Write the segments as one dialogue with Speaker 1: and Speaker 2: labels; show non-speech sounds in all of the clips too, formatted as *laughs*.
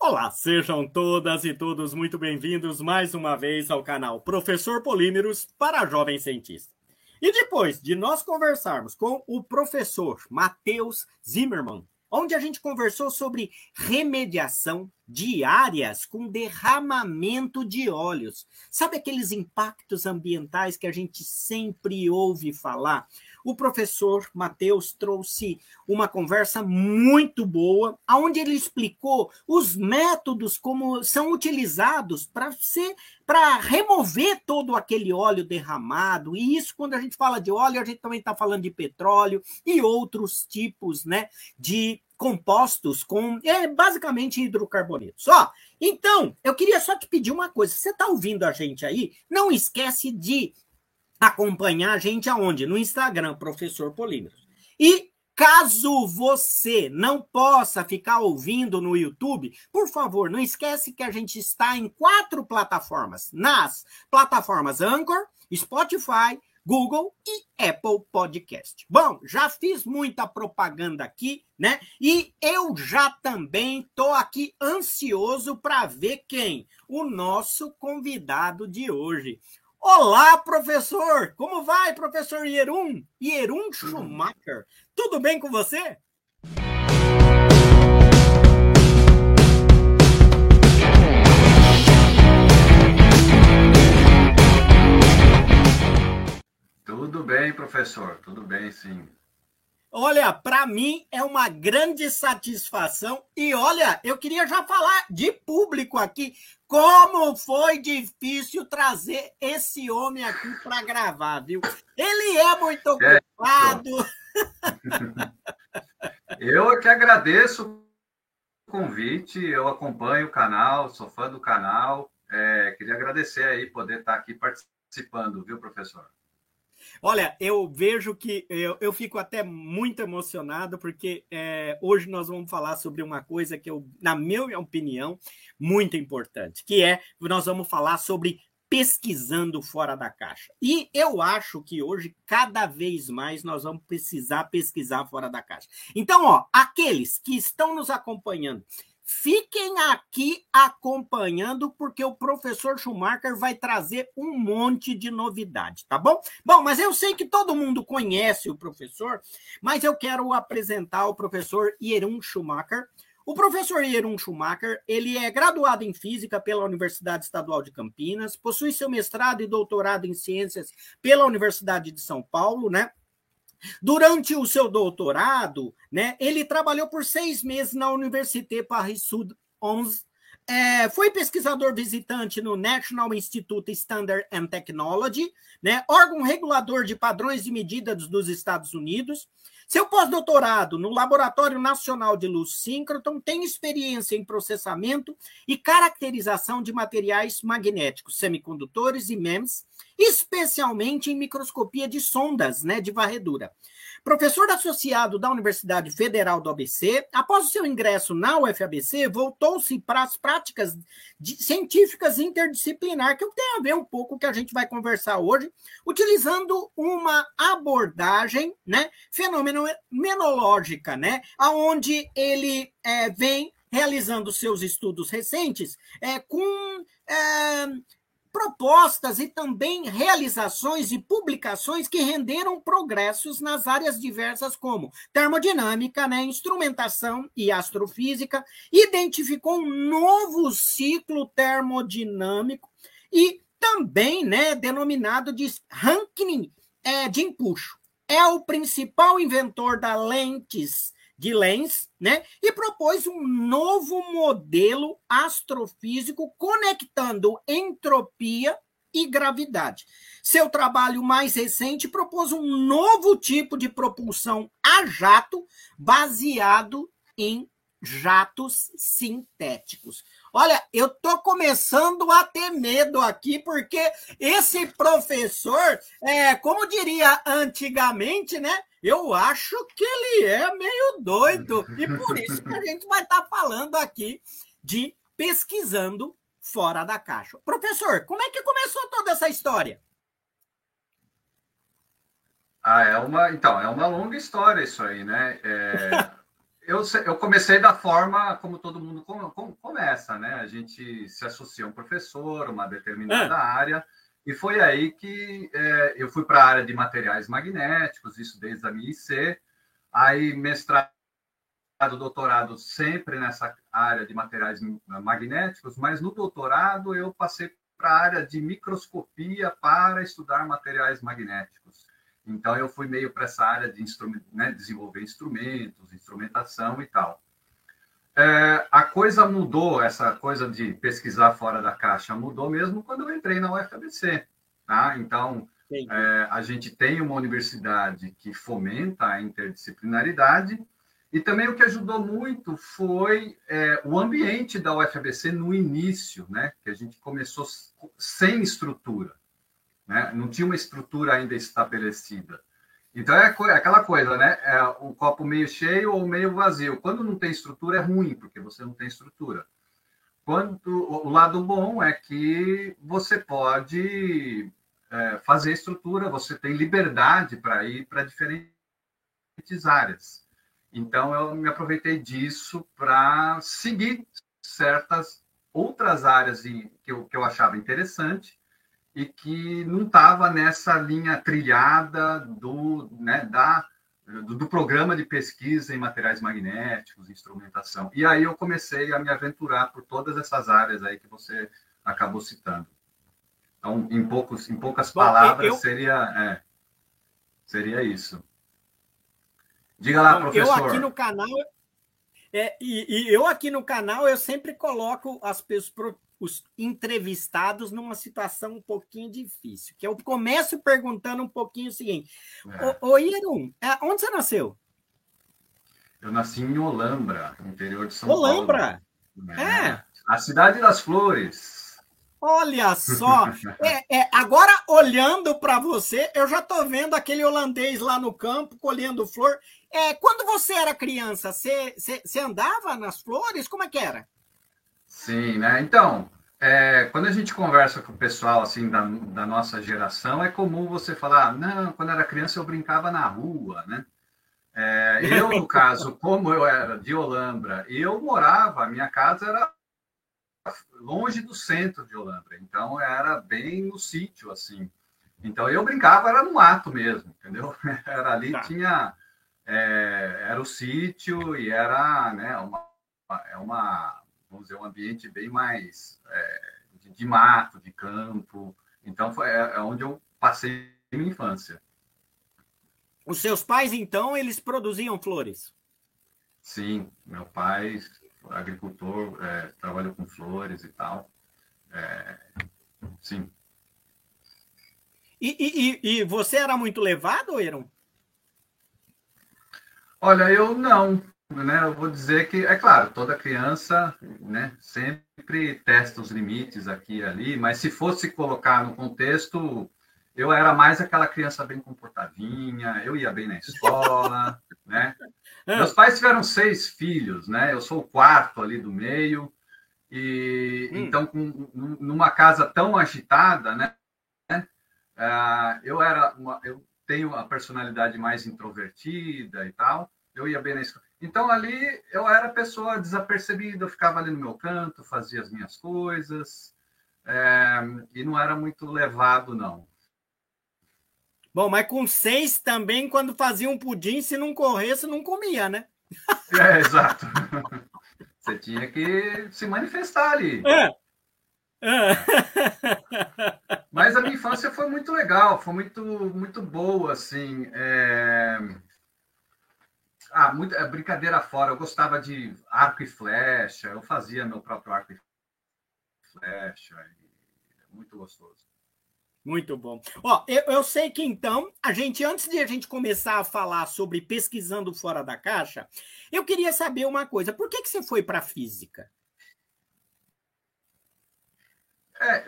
Speaker 1: Olá, sejam todas e todos muito bem-vindos mais uma vez ao canal Professor Polímeros para Jovem Cientista. E depois de nós conversarmos com o professor Matheus Zimmermann, onde a gente conversou sobre remediação de áreas com derramamento de óleos. Sabe aqueles impactos ambientais que a gente sempre ouve falar? O professor Matheus trouxe uma conversa muito boa, onde ele explicou os métodos como são utilizados para ser para remover todo aquele óleo derramado. E isso, quando a gente fala de óleo, a gente também está falando de petróleo e outros tipos né, de compostos com é, basicamente hidrocarbonetos. Ó, então, eu queria só te pedir uma coisa. Você está ouvindo a gente aí? Não esquece de acompanhar a gente aonde? No Instagram, Professor Polímeros. E caso você não possa ficar ouvindo no YouTube, por favor, não esquece que a gente está em quatro plataformas. Nas plataformas Anchor, Spotify, Google e Apple Podcast. Bom, já fiz muita propaganda aqui, né? E eu já também tô aqui ansioso para ver quem? O nosso convidado de hoje. Olá, professor! Como vai, professor Ierum? Ierum Schumacher. Tudo bem com você?
Speaker 2: Tudo bem, professor. Tudo bem, sim.
Speaker 1: Olha, para mim é uma grande satisfação. E olha, eu queria já falar de público aqui. Como foi difícil trazer esse homem aqui para gravar, viu? Ele é muito ocupado.
Speaker 2: É, *laughs* eu é que agradeço o convite. Eu acompanho o canal, sou fã do canal. É, queria agradecer aí poder estar aqui participando, viu, professor?
Speaker 1: Olha, eu vejo que eu, eu fico até muito emocionado, porque é, hoje nós vamos falar sobre uma coisa que, eu, na minha opinião, muito importante, que é nós vamos falar sobre pesquisando fora da caixa. E eu acho que hoje, cada vez mais, nós vamos precisar pesquisar fora da caixa. Então, ó, aqueles que estão nos acompanhando Fiquem aqui acompanhando, porque o professor Schumacher vai trazer um monte de novidade, tá bom? Bom, mas eu sei que todo mundo conhece o professor, mas eu quero apresentar o professor Ierum Schumacher. O professor Ierum Schumacher, ele é graduado em Física pela Universidade Estadual de Campinas, possui seu mestrado e doutorado em Ciências pela Universidade de São Paulo, né? Durante o seu doutorado, né, ele trabalhou por seis meses na Université Paris-Sud 11. É, foi pesquisador visitante no National Institute Standard and Technology, né, órgão regulador de padrões e medidas dos Estados Unidos. Seu pós-doutorado no Laboratório Nacional de Luz Síncroton tem experiência em processamento e caracterização de materiais magnéticos, semicondutores e MEMS, especialmente em microscopia de sondas né, de varredura. Professor associado da Universidade Federal do ABC, após o seu ingresso na UFABC, voltou-se para as práticas científicas interdisciplinar, que tem a ver um pouco com o que a gente vai conversar hoje, utilizando uma abordagem né, fenomenológica, né, onde ele é, vem realizando seus estudos recentes é, com é, propostas e também realizações e publicações que renderam progressos nas áreas diversas como termodinâmica, né, instrumentação e astrofísica, identificou um novo ciclo termodinâmico e também, né, denominado de Rankine é, de empuxo. É o principal inventor da lentes de Lenz, né? E propôs um novo modelo astrofísico conectando entropia e gravidade. Seu trabalho mais recente propôs um novo tipo de propulsão a jato baseado em jatos sintéticos. Olha, eu tô começando a ter medo aqui, porque esse professor, é, como diria antigamente, né? Eu acho que ele é meio doido. E por isso que a gente vai estar tá falando aqui de pesquisando fora da caixa. Professor, como é que começou toda essa história?
Speaker 2: Ah, é uma, então, é uma longa história isso aí, né? É, *laughs* eu, eu comecei da forma como todo mundo começa, né? A gente se associa a um professor, uma determinada é. área, e foi aí que é, eu fui para a área de materiais magnéticos, isso desde a minha IC, aí mestrado, doutorado sempre nessa área de materiais magnéticos, mas no doutorado eu passei para a área de microscopia para estudar materiais magnéticos. Então, eu fui meio para essa área de né, desenvolver instrumentos, instrumentação e tal. É, a coisa mudou, essa coisa de pesquisar fora da caixa mudou mesmo quando eu entrei na UFABC. Tá? Então, é, a gente tem uma universidade que fomenta a interdisciplinaridade, e também o que ajudou muito foi é, o ambiente da UFABC no início, né? que a gente começou sem estrutura né? não tinha uma estrutura ainda estabelecida. Então é aquela coisa, né? É o copo meio cheio ou meio vazio. Quando não tem estrutura é ruim, porque você não tem estrutura. Quando o lado bom é que você pode é, fazer estrutura, você tem liberdade para ir para diferentes áreas. Então eu me aproveitei disso para seguir certas outras áreas que eu, que eu achava interessante e que não estava nessa linha trilhada do, né, da, do, do, programa de pesquisa em materiais magnéticos, instrumentação. E aí eu comecei a me aventurar por todas essas áreas aí que você acabou citando. Então, em, poucos, em poucas palavras, eu... seria, é, seria isso. Diga lá, professor.
Speaker 1: Eu aqui no canal, é, e, e, eu aqui no canal, eu sempre coloco as pessoas, os entrevistados numa situação um pouquinho difícil. Que eu começo perguntando um pouquinho o seguinte: é. Ô, ô Iron, é, onde você nasceu?
Speaker 2: Eu nasci em Olambra, interior de São
Speaker 1: Olambra.
Speaker 2: Paulo. Olambra? É. é. A cidade das flores.
Speaker 1: Olha só, *laughs* é, é, agora olhando para você, eu já estou vendo aquele holandês lá no campo colhendo flor. É, quando você era criança, você, você, você andava nas flores? Como é que era?
Speaker 2: Sim, né? Então, é, quando a gente conversa com o pessoal assim da, da nossa geração, é comum você falar, não, quando era criança eu brincava na rua, né? É, eu, no *laughs* caso, como eu era de Olambra, eu morava, a minha casa era longe do centro de Olambra, então era bem no sítio, assim. Então eu brincava, era no mato mesmo, entendeu? *laughs* Era ali, tá. tinha. É, era o sítio e era né, uma, é uma, vamos dizer, um ambiente bem mais é, de, de, mato, de campo. Então, foi, é, é onde eu passei minha infância.
Speaker 1: Os seus pais, então, eles produziam flores?
Speaker 2: Sim, meu pai, agricultor, é, trabalhou com flores e tal. É, sim.
Speaker 1: E, e, e, você era muito levado, Eram?
Speaker 2: Olha, eu não né, eu vou dizer que, é claro, toda criança né, sempre testa os limites aqui e ali, mas se fosse colocar no contexto, eu era mais aquela criança bem comportadinha, eu ia bem na escola, *laughs* né? Meus pais tiveram seis filhos, né? Eu sou o quarto ali do meio, e hum. então, com, numa casa tão agitada, né? Uh, eu era uma, eu tenho a personalidade mais introvertida e tal, eu ia bem na escola. Então ali eu era pessoa desapercebida, eu ficava ali no meu canto, fazia as minhas coisas é, e não era muito levado não.
Speaker 1: Bom, mas com seis também, quando fazia um pudim, se não corresse, não comia, né?
Speaker 2: É, *laughs* exato. Você tinha que se manifestar ali. É. É. Mas a minha infância foi muito legal, foi muito, muito boa, assim. É... Ah, muita é, brincadeira fora. Eu gostava de arco e flecha. Eu fazia meu próprio arco e flecha. E muito gostoso.
Speaker 1: Muito bom. Ó, eu, eu, sei que então, a gente, antes de a gente começar a falar sobre pesquisando fora da caixa, eu queria saber uma coisa. Por que, que você foi para física?
Speaker 2: É,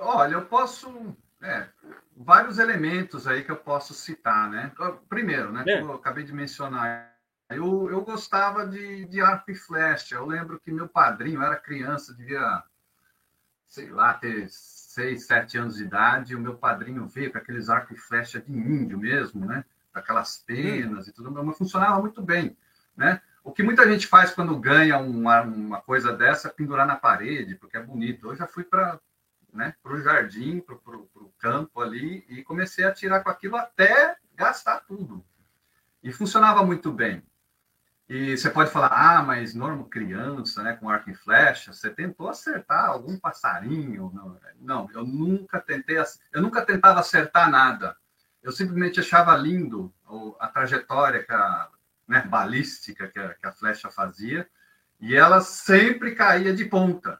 Speaker 2: olha, eu posso. É, vários elementos aí que eu posso citar, né? Primeiro, né? É. Eu acabei de mencionar eu, eu gostava de, de arco e flecha. Eu lembro que meu padrinho era criança, devia, sei lá, ter seis, sete anos de idade. E o meu padrinho veio com aqueles arco e flecha de índio mesmo, né? Aquelas penas e tudo, mas funcionava muito bem, né? O que muita gente faz quando ganha uma, uma coisa dessa é pendurar na parede, porque é bonito. Eu já fui para né, o jardim, para o campo ali, e comecei a tirar com aquilo até gastar tudo. E funcionava muito bem. E você pode falar, ah, mas normo criança, né, com arco e flecha, você tentou acertar algum passarinho? Não, não, eu nunca tentei, eu nunca tentava acertar nada. Eu simplesmente achava lindo a trajetória que a, né, balística que a, que a flecha fazia, e ela sempre caía de ponta.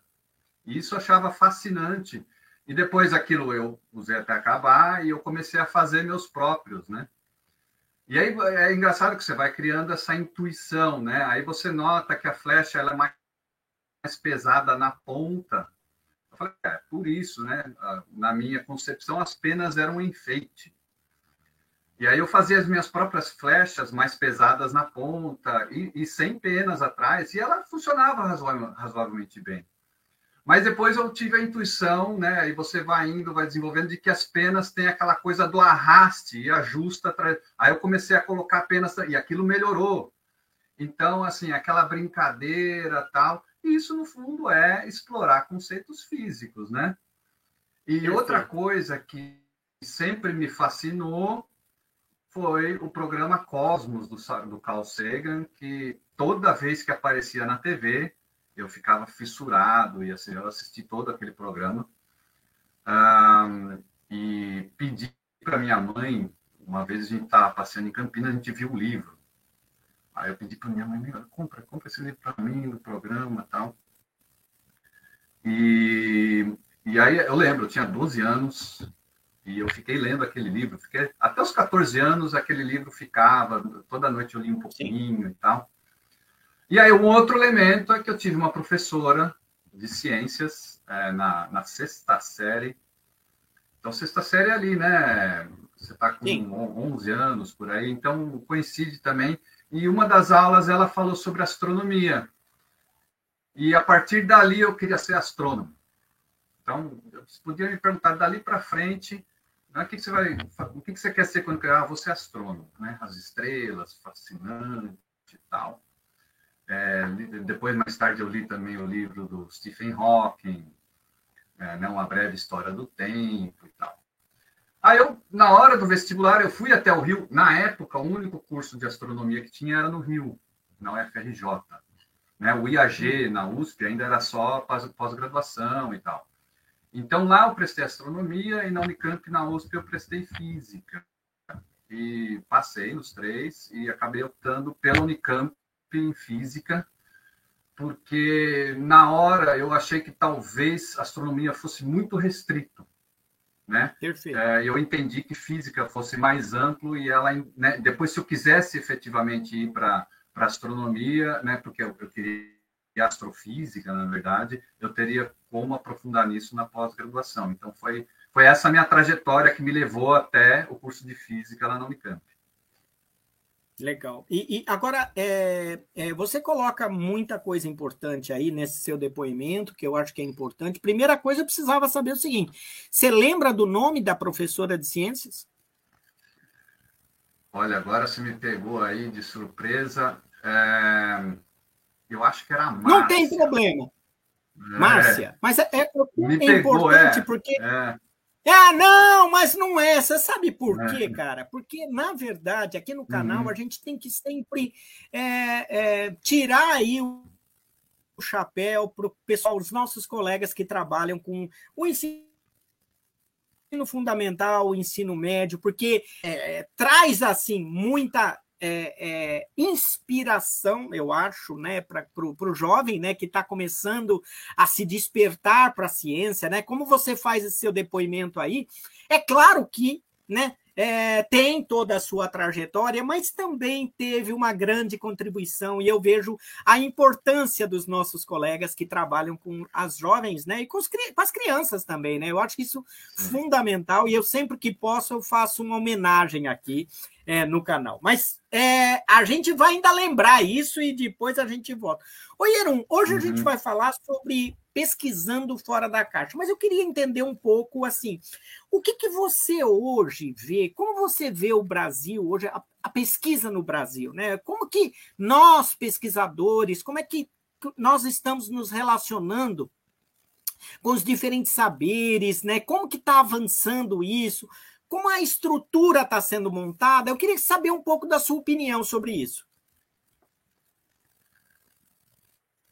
Speaker 2: Isso eu achava fascinante. E depois aquilo eu usei até acabar e eu comecei a fazer meus próprios, né? E aí é engraçado que você vai criando essa intuição, né? Aí você nota que a flecha ela é mais, mais pesada na ponta. Eu falei, é, por isso, né? Na minha concepção, as penas eram um enfeite. E aí eu fazia as minhas próprias flechas mais pesadas na ponta e, e sem penas atrás, e ela funcionava razoavelmente bem. Mas depois eu tive a intuição, né? E você vai indo, vai desenvolvendo, de que as penas têm aquela coisa do arraste e ajusta. Aí eu comecei a colocar penas e aquilo melhorou. Então, assim, aquela brincadeira tal. E isso, no fundo, é explorar conceitos físicos, né? E outra coisa que sempre me fascinou foi o programa Cosmos do, do Carl Sagan, que toda vez que aparecia na TV, eu ficava fissurado, e assim, eu assisti todo aquele programa. Um, e pedi para minha mãe, uma vez a gente estava passeando em Campinas, a gente viu o livro. Aí eu pedi para minha mãe, compra, compra esse livro para mim, do programa tal. E, e aí eu lembro, eu tinha 12 anos, e eu fiquei lendo aquele livro. Fiquei, até os 14 anos, aquele livro ficava, toda noite eu li um pouquinho Sim. e tal. E aí, um outro elemento é que eu tive uma professora de ciências é, na, na sexta série. Então, sexta série é ali, né? Você está com Sim. 11 anos por aí, então coincide também. E uma das aulas ela falou sobre astronomia. E a partir dali eu queria ser astrônomo. Então, você podia me perguntar dali para frente, né, o que, que, você vai, o que, que você quer ser quando criar? Ah, você é astrônomo, né? As estrelas, fascinante e tal. É, depois, mais tarde, eu li também o livro do Stephen Hawking, é, né, Uma Breve História do Tempo e tal. Aí, eu, na hora do vestibular, eu fui até o Rio. Na época, o único curso de astronomia que tinha era no Rio, na UFRJ. Né? O IAG, na USP, ainda era só pós-graduação e tal. Então, lá eu prestei astronomia e na Unicamp, na USP, eu prestei física. E passei nos três e acabei optando pela Unicamp em física, porque na hora eu achei que talvez astronomia fosse muito restrito, né? Perfeito. É, eu entendi que física fosse mais amplo e ela, né, depois se eu quisesse efetivamente ir para para astronomia, né? Porque eu, eu queria astrofísica, na verdade, eu teria como aprofundar nisso na pós-graduação. Então foi foi essa minha trajetória que me levou até o curso de física lá na Unicamp.
Speaker 1: Legal. E, e agora, é, é, você coloca muita coisa importante aí nesse seu depoimento, que eu acho que é importante. Primeira coisa, eu precisava saber o seguinte: você lembra do nome da professora de ciências?
Speaker 2: Olha, agora você me pegou aí de surpresa. É... Eu acho que era a Márcia.
Speaker 1: Não tem problema. É. Márcia. Mas é, é, é importante pegou, porque. É. Ah, não, mas não é. Você sabe por é. quê, cara? Porque, na verdade, aqui no canal, uhum. a gente tem que sempre é, é, tirar aí o chapéu para o pessoal, os nossos colegas que trabalham com o ensino fundamental, o ensino médio, porque é, traz assim muita é, é, inspiração, eu acho, né, para o jovem, né, que está começando a se despertar para a ciência, né? Como você faz esse seu depoimento aí? É claro que, né, é, tem toda a sua trajetória, mas também teve uma grande contribuição, e eu vejo a importância dos nossos colegas que trabalham com as jovens, né? E com, os, com as crianças também, né? Eu acho isso fundamental, e eu sempre que posso eu faço uma homenagem aqui é, no canal. Mas é, a gente vai ainda lembrar isso e depois a gente volta. Oi, Erum, hoje uhum. a gente uhum. vai falar sobre pesquisando fora da caixa, mas eu queria entender um pouco assim, o que, que você hoje vê, como você vê o Brasil hoje, a, a pesquisa no Brasil, né? Como que nós, pesquisadores, como é que nós estamos nos relacionando com os diferentes saberes, né? Como que está avançando isso? Como a estrutura está sendo montada? Eu queria saber um pouco da sua opinião sobre isso.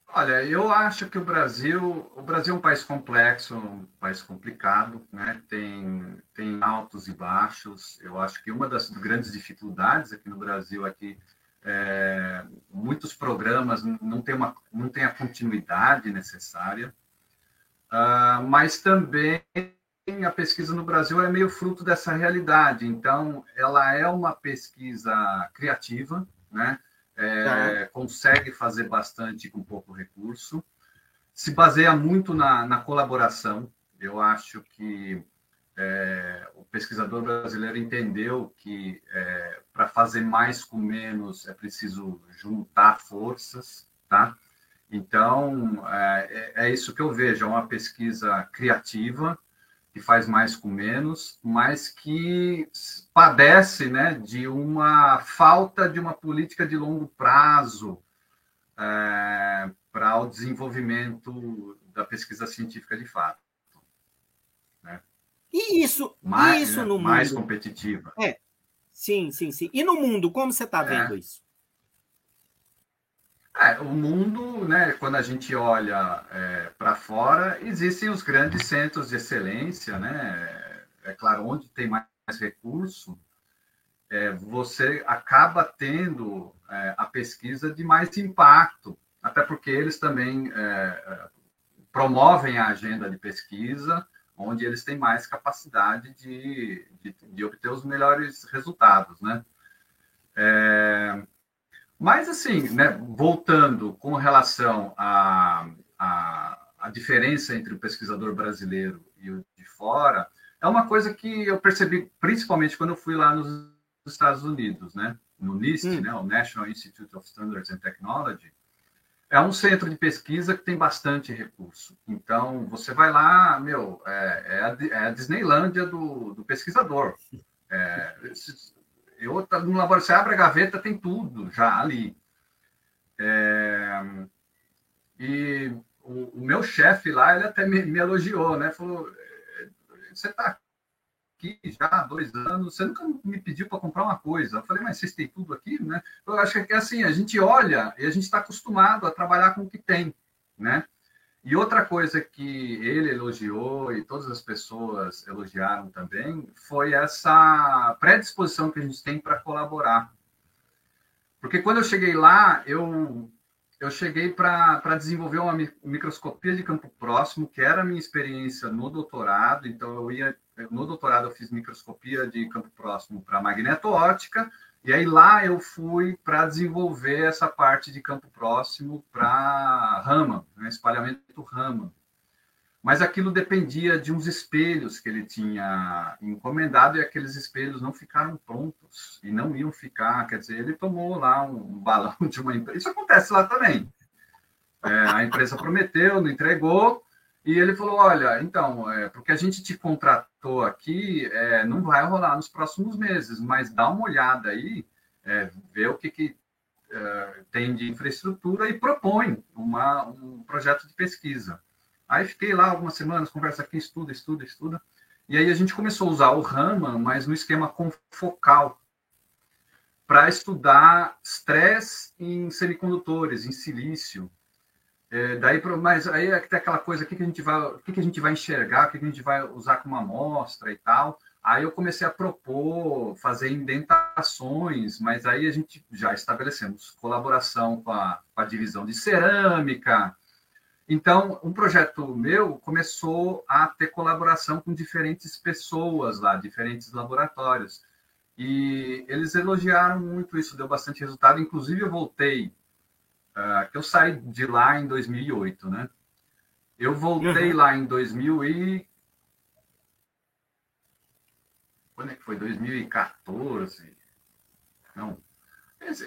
Speaker 2: Olha, eu acho que o Brasil, o Brasil é um país complexo, um país complicado, né? Tem, tem altos e baixos. Eu acho que uma das grandes dificuldades aqui no Brasil é que é, muitos programas não têm uma não tem a continuidade necessária, uh, mas também a pesquisa no Brasil é meio fruto dessa realidade. Então, ela é uma pesquisa criativa, né? é, consegue fazer bastante com pouco recurso, se baseia muito na, na colaboração. Eu acho que é, o pesquisador brasileiro entendeu que é, para fazer mais com menos é preciso juntar forças, tá? Então, é, é, é isso que eu vejo, é uma pesquisa criativa, que faz mais com menos, mas que padece né, de uma falta de uma política de longo prazo é, para o desenvolvimento da pesquisa científica de fato.
Speaker 1: Né? E isso, mais, isso né, no
Speaker 2: mais mundo? Mais competitiva.
Speaker 1: É. Sim, sim, sim. E no mundo, como você está vendo é. isso?
Speaker 2: É, o mundo, né, quando a gente olha é, para fora, existem os grandes centros de excelência, né? É claro, onde tem mais recurso, é, você acaba tendo é, a pesquisa de mais impacto, até porque eles também é, promovem a agenda de pesquisa, onde eles têm mais capacidade de, de, de obter os melhores resultados, né? É, mas, assim, né, voltando com relação à a, a, a, diferença entre o pesquisador brasileiro e o de fora, é uma coisa que eu percebi principalmente quando eu fui lá nos Estados Unidos, né? no NIST, hum. né? o National Institute of Standards and Technology, é um centro de pesquisa que tem bastante recurso. Então, você vai lá, meu, é, é, a, é a, Disneylândia do, do pesquisador. É, eu, no laboratório, você abre a gaveta, tem tudo já ali. É, e o, o, meu chefe lá, ele até me, me elogiou, né? Falou, é, você está aqui já há dois anos, você nunca me pediu para comprar uma coisa. Eu falei, mas vocês têm tudo aqui, né? Eu acho que é assim, a gente olha e a gente está acostumado a trabalhar com o que tem, né? E outra coisa que ele elogiou e todas as pessoas elogiaram também foi essa predisposição que a gente tem para colaborar. Porque quando eu cheguei lá, eu, eu cheguei para desenvolver uma microscopia de campo próximo, que era a minha experiência no doutorado. Então, eu ia no doutorado, eu fiz microscopia de campo próximo para magneto-ótica e aí lá eu fui para desenvolver essa parte de campo próximo para Raman, né, espalhamento Raman. Mas aquilo dependia de uns espelhos que ele tinha encomendado e aqueles espelhos não ficaram prontos e não iam ficar. Quer dizer, ele tomou lá um balão de uma empresa. Isso acontece lá também. É, a empresa prometeu, não entregou, e ele falou: Olha, então, é, porque a gente te contratou aqui, é, não vai rolar nos próximos meses, mas dá uma olhada aí, é, vê o que, que é, tem de infraestrutura e propõe uma, um projeto de pesquisa. Aí fiquei lá algumas semanas, conversa aqui, estuda, estuda, estuda. E aí a gente começou a usar o Raman, mas no esquema confocal, para estudar estresse em semicondutores, em silício. É, daí, mas aí é tem aquela coisa, o que, que a gente vai, o que, que a gente vai enxergar, o que, que a gente vai usar como amostra e tal. Aí eu comecei a propor fazer indentações, mas aí a gente já estabelecemos colaboração com a, com a divisão de cerâmica. Então, um projeto meu começou a ter colaboração com diferentes pessoas lá, diferentes laboratórios. E eles elogiaram muito isso, deu bastante resultado. Inclusive, eu voltei uh, que eu saí de lá em 2008, né? Eu voltei uhum. lá em 2000 e quando é que foi? 2014? Não.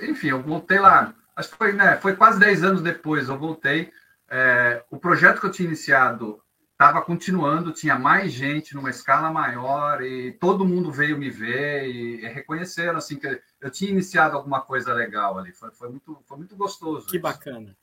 Speaker 2: Enfim, eu voltei lá, acho que foi, né, foi quase 10 anos depois, eu voltei. É, o projeto que eu tinha iniciado estava continuando, tinha mais gente numa escala maior e todo mundo veio me ver e, e reconheceram assim que eu tinha iniciado alguma coisa legal ali. Foi, foi muito, foi muito gostoso.
Speaker 1: Que isso. bacana.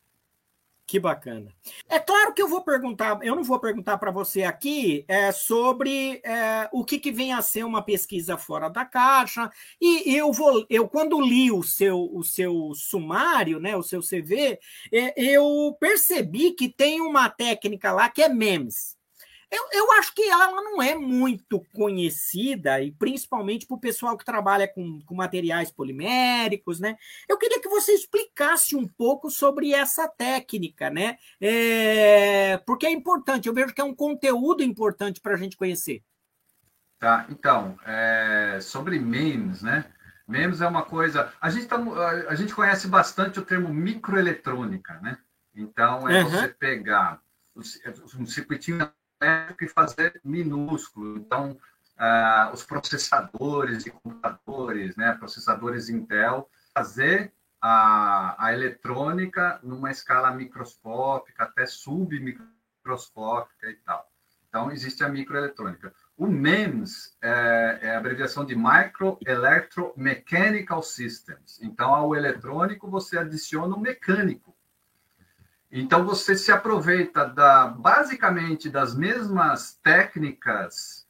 Speaker 1: Que bacana. É claro que eu vou perguntar, eu não vou perguntar para você aqui é, sobre é, o que, que, vem a ser uma pesquisa fora da caixa. E eu vou, eu quando li o seu, o seu sumário, né, o seu CV, é, eu percebi que tem uma técnica lá que é MEMS. Eu, eu acho que ela não é muito conhecida, e principalmente para o pessoal que trabalha com, com materiais poliméricos, né? Eu queria que você explicasse um pouco sobre essa técnica, né? É, porque é importante, eu vejo que é um conteúdo importante para a gente conhecer.
Speaker 2: Tá, então, é, sobre MEMS, né? MEMS é uma coisa. A gente, tá, a gente conhece bastante o termo microeletrônica, né? Então, é uhum. você pegar um circuitinho que fazer minúsculo. Então, ah, os processadores de computadores, né, processadores Intel, fazer a, a eletrônica numa escala microscópica, até submicroscópica e tal. Então, existe a microeletrônica. O MEMS é, é, a abreviação de Micro Electromechanical Systems. Então, ao eletrônico, você adiciona o mecânico. Então você se aproveita da basicamente das mesmas técnicas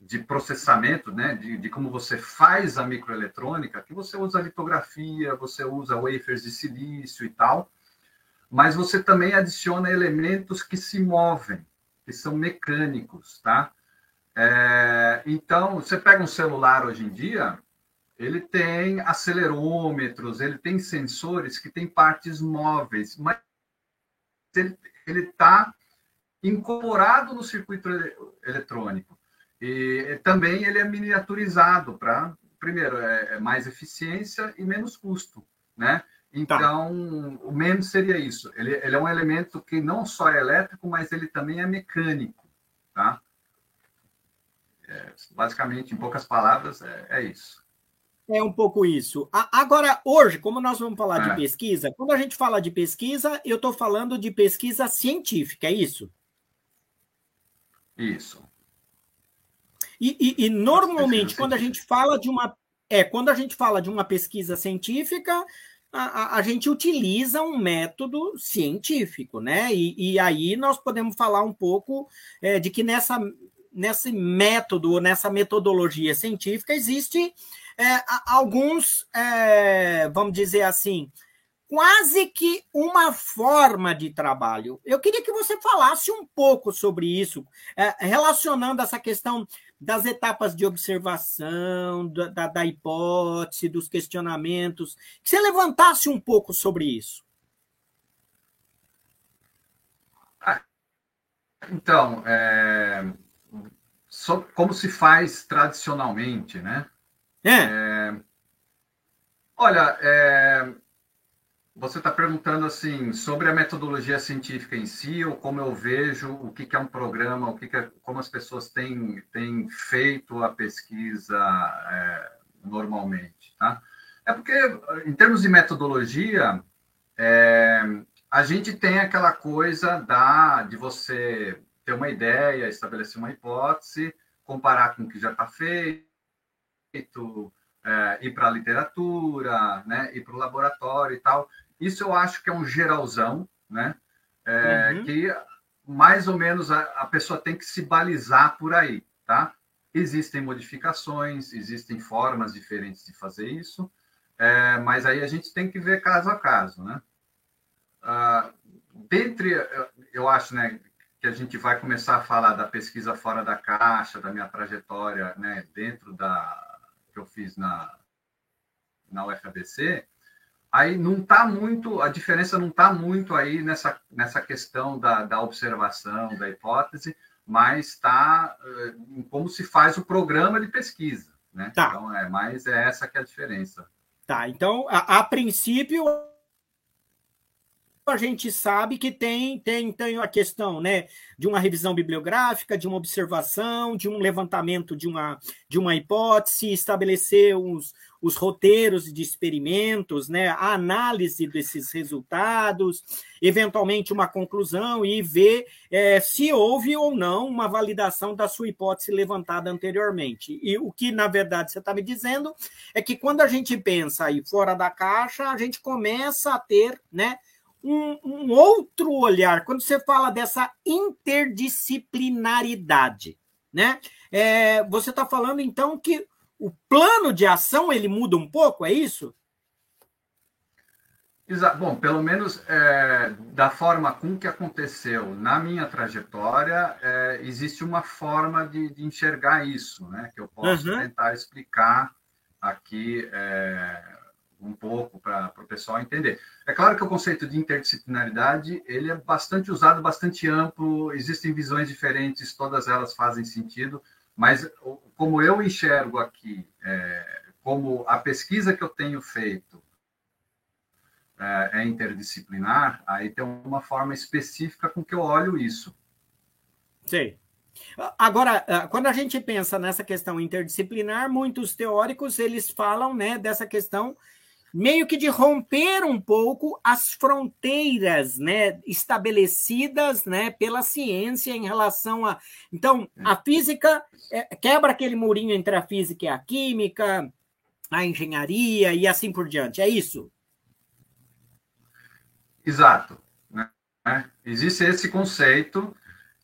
Speaker 2: de processamento, né, de, de, como você faz a microeletrônica, que você usa litografia, você usa wafers de silício e tal, mas você também adiciona elementos que se movem, que são mecânicos, tá? É, então, você pega um celular hoje em dia, ele tem acelerômetros, ele tem sensores que têm partes móveis, mas ele está incorporado no circuito eletrônico. E também ele é miniaturizado para, primeiro, é, é, mais eficiência e menos custo, né? Então, tá. o MEMS seria isso. Ele, ele, é um elemento que não só é elétrico, mas ele também é mecânico, tá? É, basicamente, em poucas palavras, é, é isso.
Speaker 1: É um pouco isso. Agora, hoje, como nós vamos falar é. de pesquisa, quando a gente fala de pesquisa, eu estou falando de pesquisa científica, é isso?
Speaker 2: Isso.
Speaker 1: E, e, e normalmente, quando a gente fala de uma. É, quando a gente fala de uma pesquisa científica, a, a, a gente utiliza um método científico, né? E, e aí nós podemos falar um pouco é, de que nessa, nesse método, ou nessa metodologia científica, existe é, alguns, é, vamos dizer assim, quase que uma forma de trabalho. Eu queria que você falasse um pouco sobre isso, é, relacionando essa questão das etapas de observação, da, da, hipótese, dos questionamentos, que você levantasse um pouco sobre isso.
Speaker 2: Ah, então, é, como se faz tradicionalmente, né? É. é olha, é, você está perguntando assim sobre a metodologia científica em si, ou como eu vejo o que, que é um programa, o que, que é, como as pessoas têm, têm feito a pesquisa é, normalmente, tá? É porque, em termos de metodologia, é, a gente tem aquela coisa da, de você ter uma ideia, estabelecer uma hipótese, comparar com o que já está feito, é, ir para a literatura, né, ir para o laboratório e tal. Isso eu acho que é um geralzão, né? É, uhum. Que mais ou menos a, a, pessoa tem que se balizar por aí, tá? Existem modificações, existem formas diferentes de fazer isso, é, mas aí a gente tem que ver caso a caso, né? Ah, dentre, eu acho, né, que a gente vai começar a falar da pesquisa fora da caixa, da minha trajetória, né, dentro da que eu fiz na, na UFABC, aí não está muito, a diferença não está muito aí nessa, nessa questão da, da observação, da hipótese, mas está eh, em como se faz o programa de pesquisa. Né? Tá. Então, é mais é essa que é a diferença.
Speaker 1: Tá, então, a, a princípio, a gente sabe que tem, tem, tem a questão né, de uma revisão bibliográfica, de uma observação, de um levantamento de uma, de uma hipótese, estabelecer os, os roteiros de experimentos, né, a análise desses resultados, eventualmente uma conclusão e ver é, se houve ou não uma validação da sua hipótese levantada anteriormente. E o que, na verdade, você está me dizendo é que quando a gente pensa aí fora da caixa, a gente começa a ter né, um, um outro olhar. Quando você fala dessa interdisciplinaridade, né? É, você está falando então que o plano de ação ele muda um pouco, é isso?
Speaker 2: Exato. Bom, pelo menos é, da forma com que aconteceu na minha trajetória, é, existe uma forma de, de, enxergar isso, né? Que eu posso uhum. tentar explicar aqui é, um pouco para o pessoal entender. É claro que o conceito de interdisciplinaridade ele é bastante usado, bastante amplo. Existem visões diferentes, todas elas fazem sentido. Mas como eu enxergo aqui, é, como a pesquisa que eu tenho feito é, é, interdisciplinar, aí tem uma forma específica com que eu olho isso.
Speaker 1: Sim. Agora, ah, quando a gente pensa nessa questão interdisciplinar, muitos teóricos eles falam né, dessa questão meio que de romper um pouco as fronteiras né, estabelecidas né, pela ciência em relação a. Então, a física é, quebra aquele murinho entre a física e a química, a engenharia e assim por diante. É isso?
Speaker 2: Exato. Né? Existe esse conceito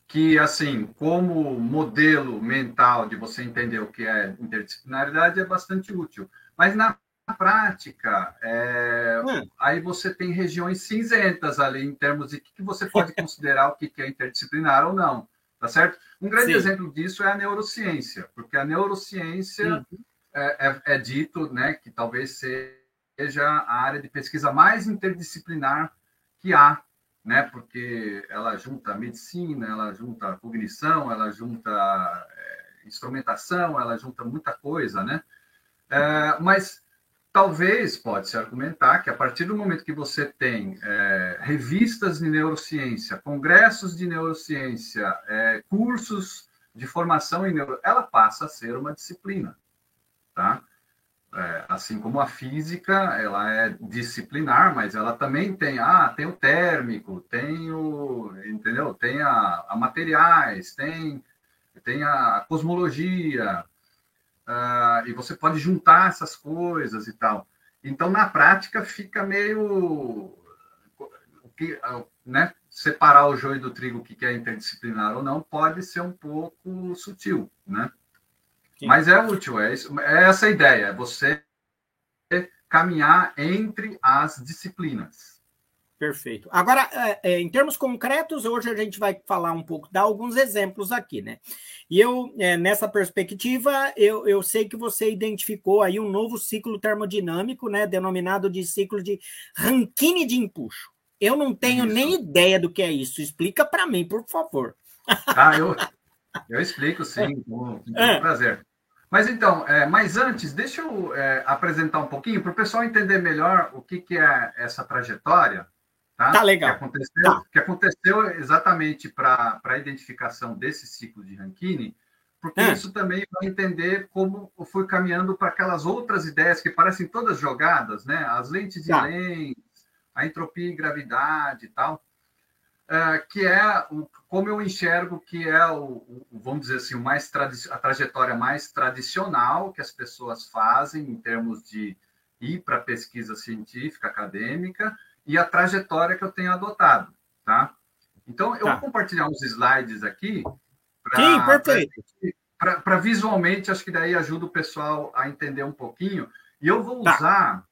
Speaker 2: que, assim, como modelo mental de você entender o que é interdisciplinaridade, é bastante útil. Mas na prática, é, hum. aí você tem regiões cinzentas ali em termos de que, que você pode *laughs* considerar o que é interdisciplinar ou não, tá certo? Um grande Sim. exemplo disso é a neurociência, porque a neurociência é, é, é, dito né, que talvez seja a área de pesquisa mais interdisciplinar que há, né, porque ela junta medicina, ela junta cognição, ela junta é, instrumentação, ela junta muita coisa, né? É, mas Talvez pode-se argumentar que a partir do momento que você tem é, revistas de neurociência, congressos de neurociência, é, cursos de formação em neuro, ela passa a ser uma disciplina, tá? É, assim como a física, ela é disciplinar, mas ela também tem, ah, tem o térmico, tem o, entendeu? Tem a, a materiais, tem, tem a cosmologia, uh, e você pode juntar essas coisas e tal. Então, na prática, fica meio. Né, separar o joio do trigo, que é interdisciplinar ou não, pode ser um pouco sutil, né? Sim. Mas é útil, é, isso, é essa a ideia, é você caminhar entre as disciplinas.
Speaker 1: Perfeito. Agora, é, é, em termos concretos, hoje a gente vai falar um pouco, dar alguns exemplos aqui, né? E eu, é, nessa perspectiva, eu, eu sei que você identificou aí um novo ciclo termodinâmico, né? Denominado de ciclo de Rankine de empuxo. Eu não tenho isso. nem ideia do que é isso. Explica para mim, por favor.
Speaker 2: Ah, eu, eu explico, sim, *laughs* com, com é. prazer. Mas então, é, mas antes, deixa eu é, apresentar um pouquinho para o pessoal entender melhor o que, que é essa trajetória Tá?
Speaker 1: tá legal.
Speaker 2: Que aconteceu, tá. que aconteceu exatamente para a identificação desse ciclo de Rankine, porque é. isso também vai entender como foi caminhando para aquelas outras ideias que parecem todas jogadas, né? As lentes de tá. lens, a entropia e gravidade e tal, é, que é o, como eu enxergo que é o, o vamos dizer assim, o mais a trajetória mais tradicional que as pessoas fazem em termos de ir para pesquisa científica acadêmica e a trajetória que eu tenho adotado, tá? Então, eu tá. vou compartilhar uns slides aqui.
Speaker 1: Pra, Sim, perfeito.
Speaker 2: Para visualmente, acho que daí ajuda o pessoal a entender um pouquinho. E eu vou tá. usar,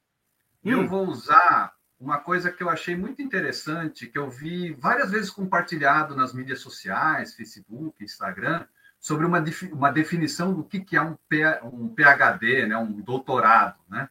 Speaker 2: hum. eu vou usar uma coisa que eu achei muito interessante, que eu vi várias vezes compartilhado nas mídias sociais, Facebook, Instagram, sobre uma, uma definição do que, que é um, P, um PhD, né, um doutorado, né?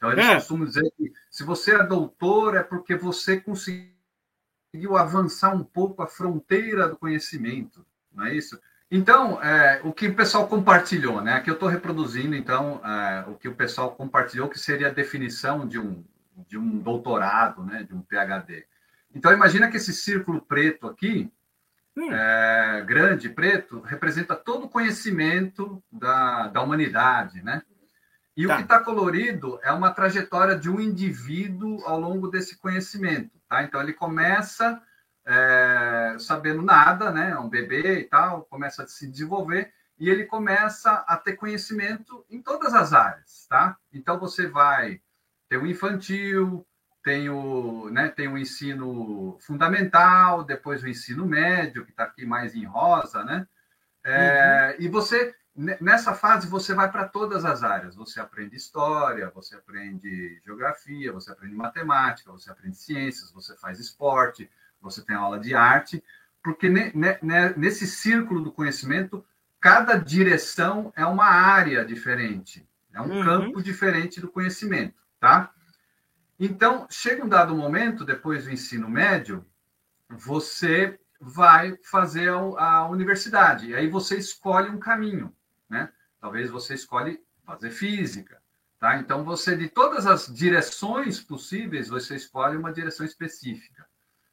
Speaker 2: Então, eles é. costumam dizer que se você é doutor, é porque você conseguiu avançar um pouco a fronteira do conhecimento, não é isso? Então, é, o que o pessoal compartilhou, né? Aqui eu estou reproduzindo, então, é, o que o pessoal compartilhou, que seria a definição de um, de um doutorado, né? De um PhD. Então, imagina que esse círculo preto aqui, hum. é, grande, preto, representa todo o conhecimento da, da humanidade, né? E tá. o que está colorido é uma trajetória de um indivíduo ao longo desse conhecimento, tá? Então, ele começa é, sabendo nada, né? É um bebê e tal, começa a se desenvolver e ele começa a ter conhecimento em todas as áreas, tá? Então, você vai ter o infantil, tem o, né, tem o ensino fundamental, depois o ensino médio, que está aqui mais em rosa, né? É, uhum. E você, nessa fase, você vai para todas as áreas. Você aprende história, você aprende geografia, você aprende matemática, você aprende ciências, você faz esporte, você tem aula de arte, porque ne, ne, nesse círculo do conhecimento, cada direção é uma área diferente, é um uhum. campo diferente do conhecimento, tá? Então, chega um dado momento, depois do ensino médio, você vai fazer a, universidade. E aí você escolhe um caminho, né? Talvez você escolhe fazer física, tá? Então, você, de todas as direções possíveis, você escolhe uma direção específica,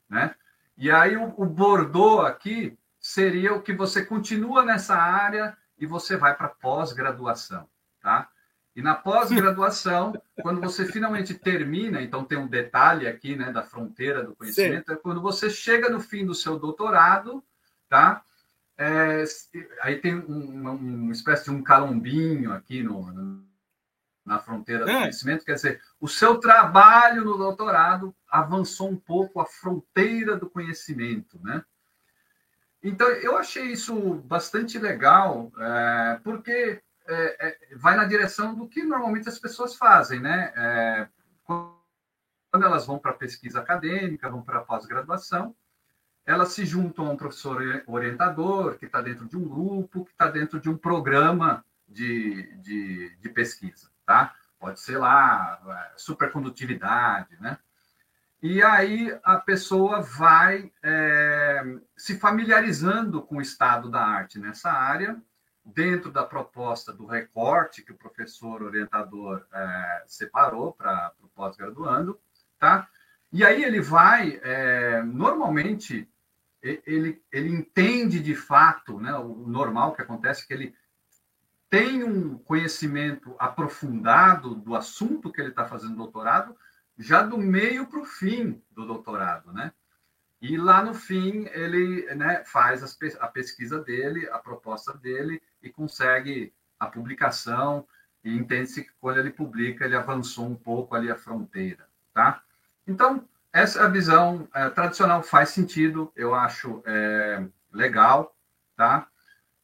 Speaker 2: né? E aí, o, o Bordeaux aqui seria o que você continua nessa área e você vai para pós-graduação, tá? E na pós-graduação, *laughs* quando você finalmente termina, então tem um detalhe aqui, né, da fronteira do conhecimento, Sim. é quando você chega no fim do seu doutorado, tá? É, aí tem um, uma espécie de um calombinho aqui no, no na fronteira do é. conhecimento, quer dizer, o seu trabalho no doutorado avançou um pouco a fronteira do conhecimento, né? Então, eu achei isso bastante legal, é, porque é, é, vai na direção do que normalmente as pessoas fazem, né? É, quando elas vão para pesquisa acadêmica, vão para pós-graduação, elas se juntam a um professor orientador que está dentro de um grupo, que está dentro de um programa de, de, de, pesquisa, tá? Pode ser lá é, supercondutividade, né? E aí a pessoa vai é, se familiarizando com o estado da arte nessa área dentro da proposta do recorte que o professor orientador é, separou para o pós-graduando, tá? E aí ele vai, é, normalmente, ele, ele entende de fato, né, o normal que acontece é que ele tem um conhecimento aprofundado do assunto que ele está fazendo doutorado, já do meio para o fim do doutorado, né? E lá no fim ele né, faz a pesquisa dele, a proposta dele e consegue a publicação e entende-se que quando ele publica ele avançou um pouco ali a fronteira, tá? Então essa visão é, tradicional faz sentido, eu acho é, legal, tá?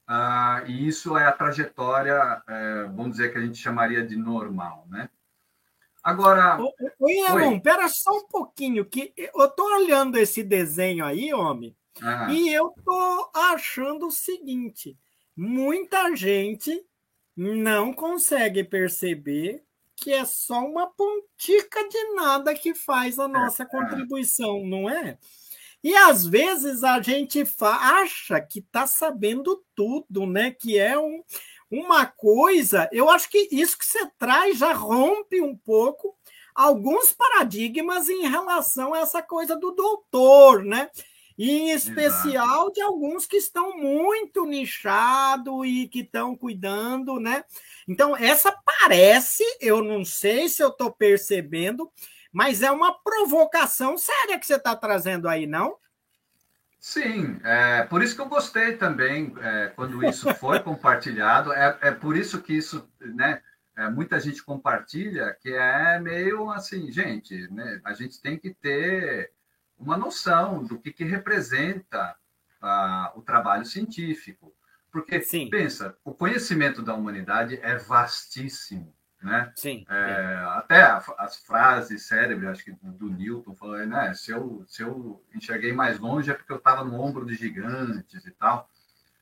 Speaker 2: Ah, e isso é a trajetória, é, vamos dizer que a gente chamaria de normal, né? Agora.
Speaker 1: Oi, Elon, pera só um pouquinho, que eu tô olhando esse desenho aí, homem, e eu tô achando o seguinte: muita gente não consegue perceber que é só uma pontica de nada que faz a nossa é. contribuição, não é? E às vezes a gente acha que está sabendo tudo, né? Que é um, uma coisa, eu acho que isso que você traz já rompe um pouco alguns paradigmas em relação a essa coisa do doutor, né? E em especial Exato. de alguns que estão muito nichados e que estão cuidando, né? Então, essa parece, eu não sei se eu estou percebendo, mas é uma provocação séria que você está trazendo aí, não?
Speaker 2: Sim, é por isso que eu gostei também é, quando isso foi *laughs* compartilhado. É, é por isso que isso, né? É, muita gente compartilha, que é meio assim, gente, né, a gente tem que ter uma noção do que, que representa o trabalho científico. Porque, Sim. pensa, o conhecimento da humanidade é vastíssimo. Né?
Speaker 1: Sim,
Speaker 2: é, Até as frases célebres, acho que do, Newton, falando, né? Se eu, se eu enxerguei mais longe é porque eu estava no ombro de gigantes e tal.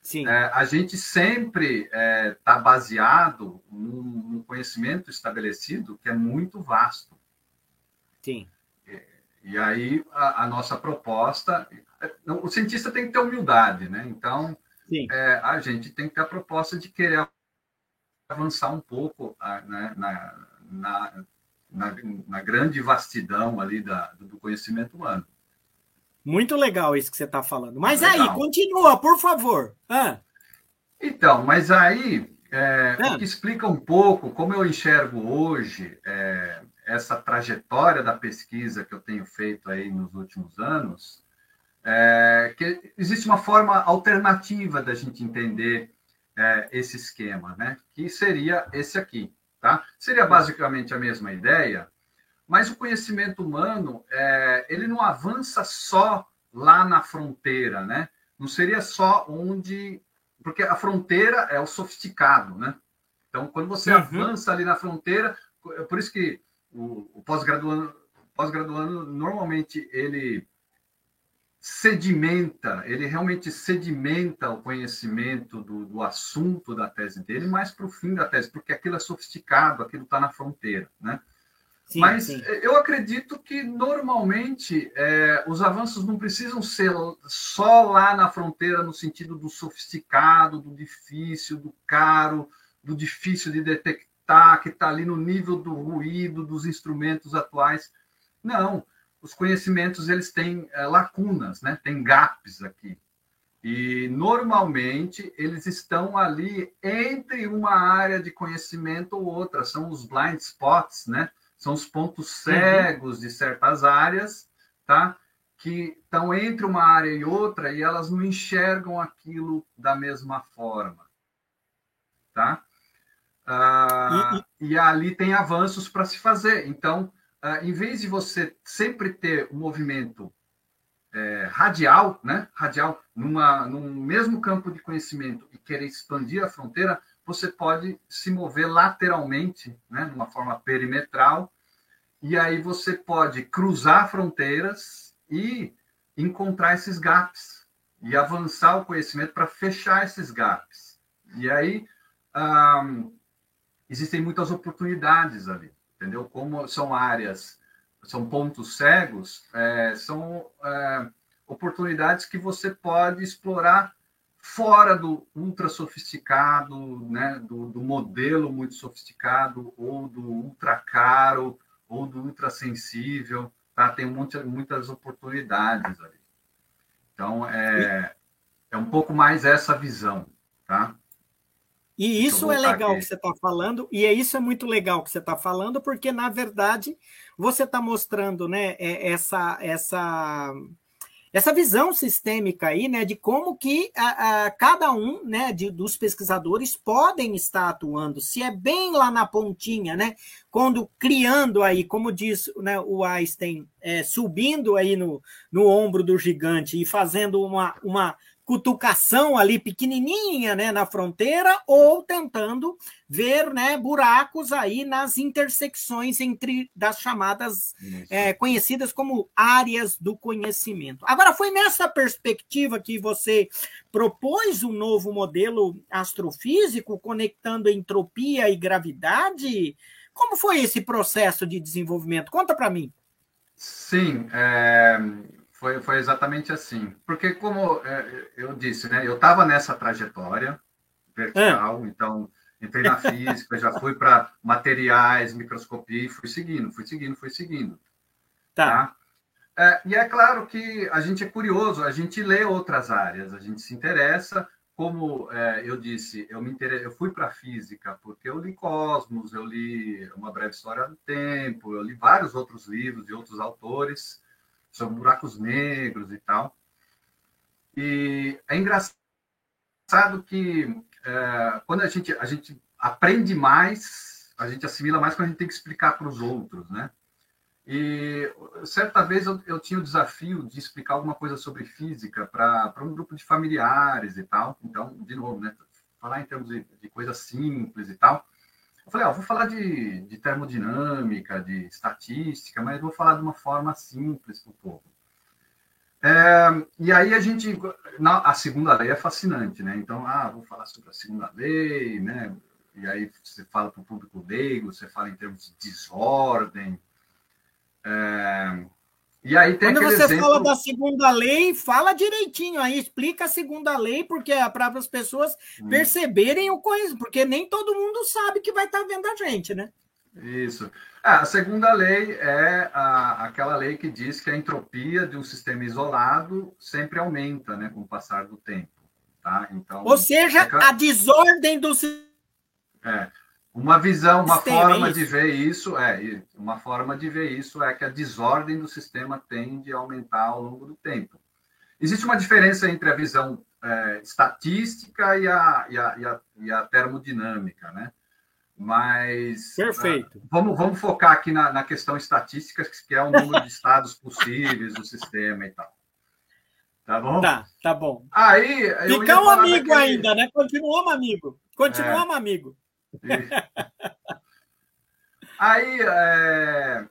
Speaker 2: Sim. É, a gente sempre está é, tá baseado num, num, conhecimento estabelecido que é muito vasto.
Speaker 1: Sim.
Speaker 2: E, aí a, a, nossa proposta, o cientista tem que ter humildade, né? Então é, a gente tem que ter a proposta de querer avançar um pouco né, na, na, na, na, grande vastidão ali da, do conhecimento humano.
Speaker 1: Muito legal isso que você está falando. Mas legal. aí, continua, por favor. Ah.
Speaker 2: Então, mas aí é, o que explica um pouco como eu enxergo hoje é, essa trajetória da pesquisa que eu tenho feito aí nos últimos anos, é, que existe uma forma alternativa da gente entender é, esse esquema, né? Que seria esse aqui, tá? Seria basicamente a mesma ideia, mas o conhecimento humano é, ele não avança só lá na fronteira, né? Não seria só onde porque a fronteira é o sofisticado, né? Então, quando você uhum. avança ali na fronteira, é por isso que o, o pós-graduando, pós-graduando normalmente ele sedimenta, ele realmente sedimenta o conhecimento do, do assunto da tese dele mais para o fim da tese, porque aquilo é sofisticado, aquilo está na fronteira, né? Sim, Mas sim. eu acredito que normalmente é, os avanços não precisam ser só lá na fronteira, no sentido do sofisticado, do difícil, do caro, do difícil de detectar, que está ali no nível do ruído dos instrumentos atuais. Não, os conhecimentos eles têm é, lacunas, né? tem gaps aqui. E normalmente eles estão ali entre uma área de conhecimento ou outra, são os blind spots, né? são os pontos uhum. cegos uhum. de certas áreas, tá? Que estão entre uma área e outra e elas não enxergam aquilo da mesma forma, tá? Ah, e, e... e, ali tem avanços para se fazer. Então, ah, em vez de você sempre ter um movimento é, radial, né? Radial, numa, num mesmo campo de conhecimento e querer expandir a fronteira, você pode se mover lateralmente, né, de uma forma perimetral, e aí você pode cruzar fronteiras e encontrar esses gaps e avançar o conhecimento para fechar esses gaps. E aí um, existem muitas oportunidades ali, entendeu? Como são áreas, são pontos cegos, é, são é, oportunidades que você pode explorar fora do ultra sofisticado, né, do, do, modelo muito sofisticado ou do ultra caro ou do ultra sensível, tá? Tem muitas, muitas oportunidades ali. Então é, é um pouco mais essa visão, tá?
Speaker 1: E isso é legal aqui. que você está falando, e é isso é muito legal que você está falando, porque na verdade você está mostrando, né, é, essa essa essa visão sistêmica aí, né, de como que a, a, cada um, né, de, dos pesquisadores podem estar atuando, se é bem lá na pontinha, né, quando criando aí, como diz né, o Einstein, é, subindo aí no, no ombro do gigante e fazendo uma, uma cutucação ali pequenininha, né, na fronteira, ou tentando ver, né, buracos aí nas intersecções entre das chamadas é, conhecidas como áreas do conhecimento. Agora, foi nessa perspectiva que você propôs um novo modelo astrofísico conectando entropia e gravidade? Como foi esse processo de desenvolvimento? Conta para mim.
Speaker 2: Sim, é, foi, foi exatamente assim. Porque, como é, eu disse, né, eu estava nessa trajetória vertical, é. então entrei na física, já fui para materiais, microscopia e fui seguindo, fui seguindo, fui seguindo. Tá. tá? É, e é claro que a gente é curioso, a gente lê outras áreas, a gente se interessa. Como é, eu disse, eu me inter... eu fui para a física porque eu li Cosmos, eu li Uma Breve História do Tempo, eu li vários outros livros de outros autores sobre buracos negros e tal. E é engraçado que é, quando a gente, a gente aprende mais, a gente assimila mais quando a gente tem que explicar para os outros, né? E certa vez eu, eu, tinha o desafio de explicar alguma coisa sobre física para um grupo de familiares e tal. Então, de novo, né? Falar em termos de, de coisas simples e tal. Eu falei, ó, vou falar de, de termodinâmica, de estatística, mas vou falar de uma forma simples para o povo. É, e aí a gente, na, a segunda lei é fascinante, né? Então, ah, vou falar sobre a segunda lei, né? E aí você fala para o público leigo, você fala em termos de desordem. É,
Speaker 1: e aí tem Quando você exemplo... fala da segunda lei, fala direitinho aí, explica a segunda lei, porque é para as pessoas hum. perceberem o coisa, porque nem todo mundo sabe que vai estar tá vendo a gente, né?
Speaker 2: Isso. Ah, a segunda lei é a, aquela lei que diz que a entropia de um sistema isolado sempre aumenta, né, com o passar do tempo. Tá?
Speaker 1: Então, Ou seja, é a desordem do
Speaker 2: é, uma visão, uma sistema, forma é de ver isso é uma forma de ver isso é que a desordem do sistema tende a aumentar ao longo do tempo. Existe uma diferença entre a visão é, estatística e a, e, a, e, a, e a termodinâmica, né? Mas.
Speaker 1: Perfeito. Uh,
Speaker 2: vamos, vamos focar aqui na, na questão estatística, que é o número de estados possíveis do sistema e tal. Tá bom?
Speaker 1: Tá, tá bom.
Speaker 2: Aí.
Speaker 1: Fica um amigo daquele... ainda, né? Continuamos amigo. Continuamos é. amigo.
Speaker 2: Aí, é...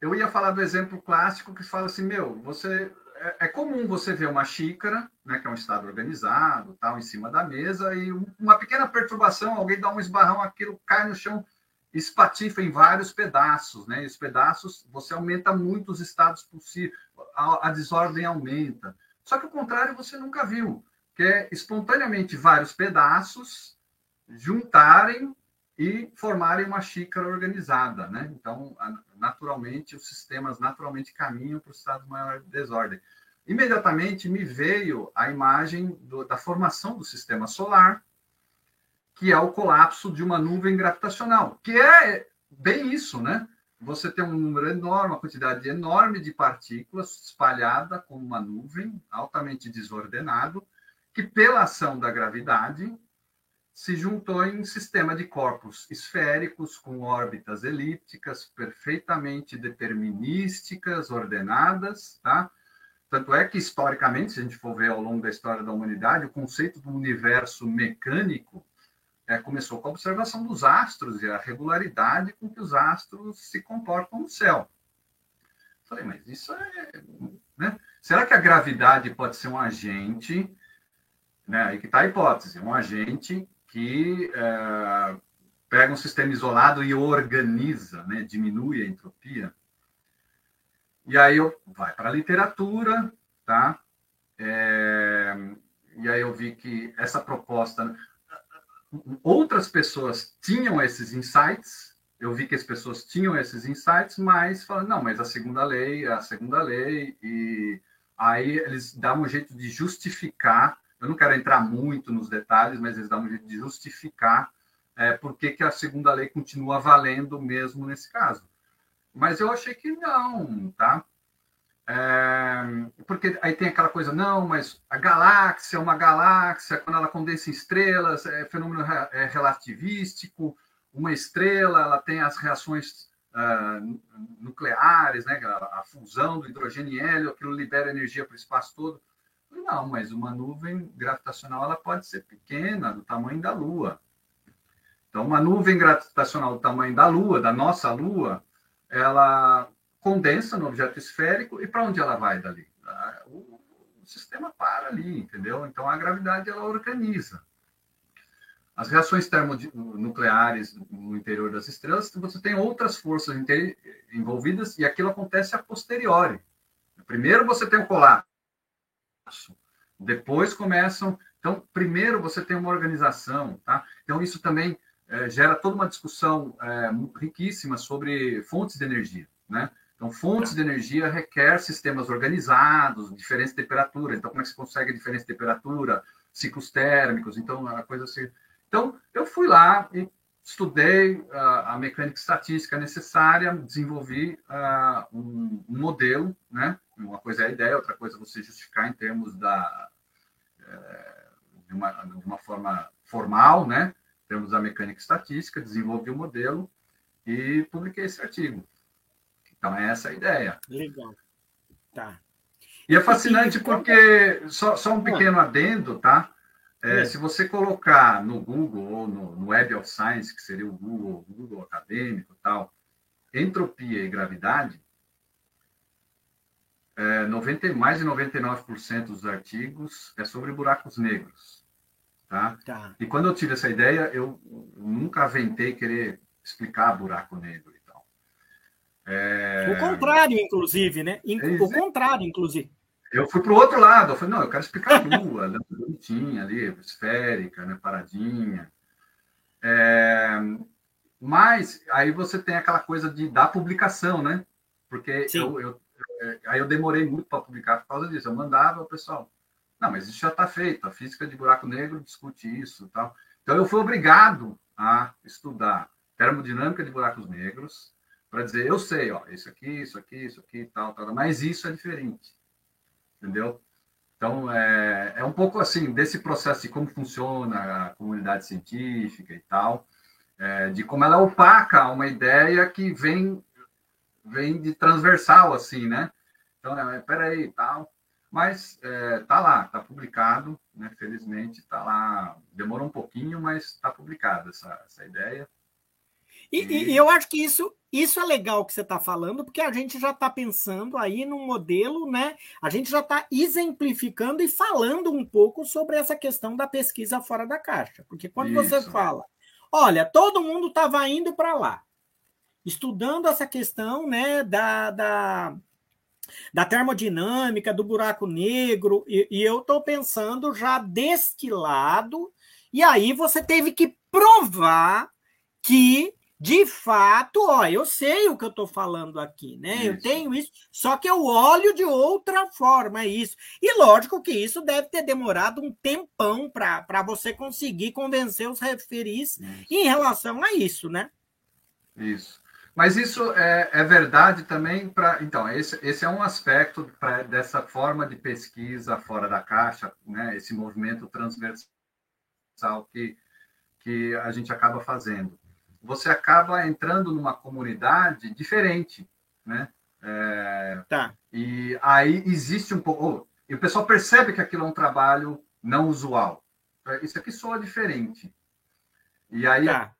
Speaker 2: eu ia falar do exemplo clássico que fala assim: meu, você é, é comum você ver uma xícara, né, que é um estado organizado, tal, em cima da mesa, e uma pequena perturbação, alguém dá um esbarrão, aquilo cai no chão, espatifa em vários pedaços, né? E os pedaços, você aumenta muito os estados possíveis, a, a desordem aumenta. Só que o contrário você nunca viu, que é espontaneamente vários pedaços juntarem e formarem uma xícara organizada, né? Então, naturalmente, os sistemas naturalmente caminham para o estado maior de desordem. Imediatamente me veio a imagem do, da formação do sistema solar, que é o colapso de uma nuvem gravitacional, que é bem isso, né? Você tem um número enorme, uma quantidade enorme de partículas espalhada como uma nuvem, altamente desordenado, que pela ação da gravidade se juntou em um sistema de corpos esféricos com órbitas elípticas perfeitamente determinísticas, ordenadas, tá? Tanto é que, historicamente, se a gente for ver ao longo da história da humanidade, o conceito do universo mecânico é, começou com a observação dos astros e a regularidade com que os astros se comportam no céu. Falei, mas isso é. Né? Será que a gravidade pode ser um agente? Né? Aí que está a hipótese: um agente que é, pega um sistema isolado e organiza, né, diminui a entropia. E aí eu vai para a literatura, tá? É, e aí eu vi que essa proposta, outras pessoas tinham esses insights. Eu vi que as pessoas tinham esses insights, mas falam não, mas a segunda lei, a segunda lei e aí eles dão um jeito de justificar eu não quero entrar muito nos detalhes, mas eles dão um jeito de justificar é, por que, que a segunda lei continua valendo mesmo nesse caso. Mas eu achei que não, tá? É, porque aí tem aquela coisa, não, mas a galáxia, uma galáxia, quando ela condensa estrelas, é fenômeno é relativístico, uma estrela, ela tem as reações uh, nucleares, né, a, a, fusão do hidrogênio e hélio, aquilo libera energia para o espaço todo. Não, mas uma nuvem gravitacional ela pode ser pequena, do tamanho da Lua. Então, uma nuvem gravitacional do tamanho da Lua, da nossa Lua, ela condensa no objeto esférico e para onde ela vai dali? Ah, o, o, sistema para ali, entendeu? Então, a gravidade ela organiza. As reações termonucleares no interior das estrelas, você tem outras forças envolvidas e aquilo acontece a posteriori. Primeiro você tem o colapso depois começam. Então, primeiro você tem uma organização, tá? Então, isso também é, gera toda uma discussão é, riquíssima sobre fontes de energia, né? Então, fontes de energia requer sistemas organizados, diferentes temperaturas. Então, como é que se consegue diferente temperatura, ciclos térmicos? Então, a coisa assim. Então, eu fui lá e estudei a, a mecânica estatística necessária, desenvolvi uh, um, um, modelo, né? Uma coisa é a ideia, outra coisa é você justificar em termos da é, de, uma, de uma forma formal, né? Em termos da mecânica estatística, desenvolvi o um modelo e publiquei esse artigo. Então, é essa a ideia.
Speaker 1: Legal. Tá.
Speaker 2: E é fascinante porque, só, só um pequeno adendo, tá? É. Se você colocar no Google ou no, no, Web of Science, que seria o Google, Google acadêmico tal, entropia e gravidade, é, 90, mais de 99% dos artigos é sobre buracos negros. Tá? tá? E quando eu tive essa ideia, eu nunca aventei querer explicar buraco negro e tal.
Speaker 1: É... O contrário, inclusive, né? O contrário, inclusive.
Speaker 2: Eu fui para o outro lado. Eu falei, não, eu quero explicar a *laughs* Lua, né? bonitinha ali, esférica, né? paradinha. É... Mas aí você tem aquela coisa de da publicação, né? Porque eu, eu, é, aí eu demorei muito para publicar por causa disso. Eu mandava o pessoal, não, mas isso já está feito. A física de buraco negro discute isso, tal. Então eu fui obrigado a estudar termodinâmica de buracos negros para dizer, eu sei, ó, isso aqui, isso aqui, isso aqui, tal, tal, mas isso é diferente, entendeu? Então é, é um pouco assim desse processo de como funciona a comunidade científica e tal, é, de como ela opaca uma ideia que vem vem de transversal assim, né? Então, é, peraí, tal. Mas é, tá lá, tá publicado, né? Felizmente tá lá. Demorou um pouquinho, mas tá publicada essa, essa ideia.
Speaker 1: E, e, e, eu acho que isso, isso é legal que você está falando, porque a gente já está pensando aí num modelo, né? A gente já está exemplificando e falando um pouco sobre essa questão da pesquisa fora da caixa. Porque quando isso. você fala, olha, todo mundo estava indo para lá, estudando essa questão né, da, da, da termodinâmica, do buraco negro, e, e eu estou pensando já deste lado, e aí você teve que provar que de fato, ó, eu sei o que eu estou falando aqui, né? Isso. Eu tenho isso, só que eu olho de outra forma, é isso. E lógico que isso deve ter demorado um tempão para você conseguir convencer os referis isso. em relação a isso, né?
Speaker 2: Isso. Mas isso é, é verdade também para. Então, esse, esse é um aspecto pra, dessa forma de pesquisa fora da caixa, né? esse movimento transversal que, que a gente acaba fazendo. Você acaba entrando numa comunidade diferente, né? É,
Speaker 1: tá.
Speaker 2: E aí existe um pouco. E o pessoal percebe que aquilo é um trabalho não usual. Isso aqui soa diferente. E aí tá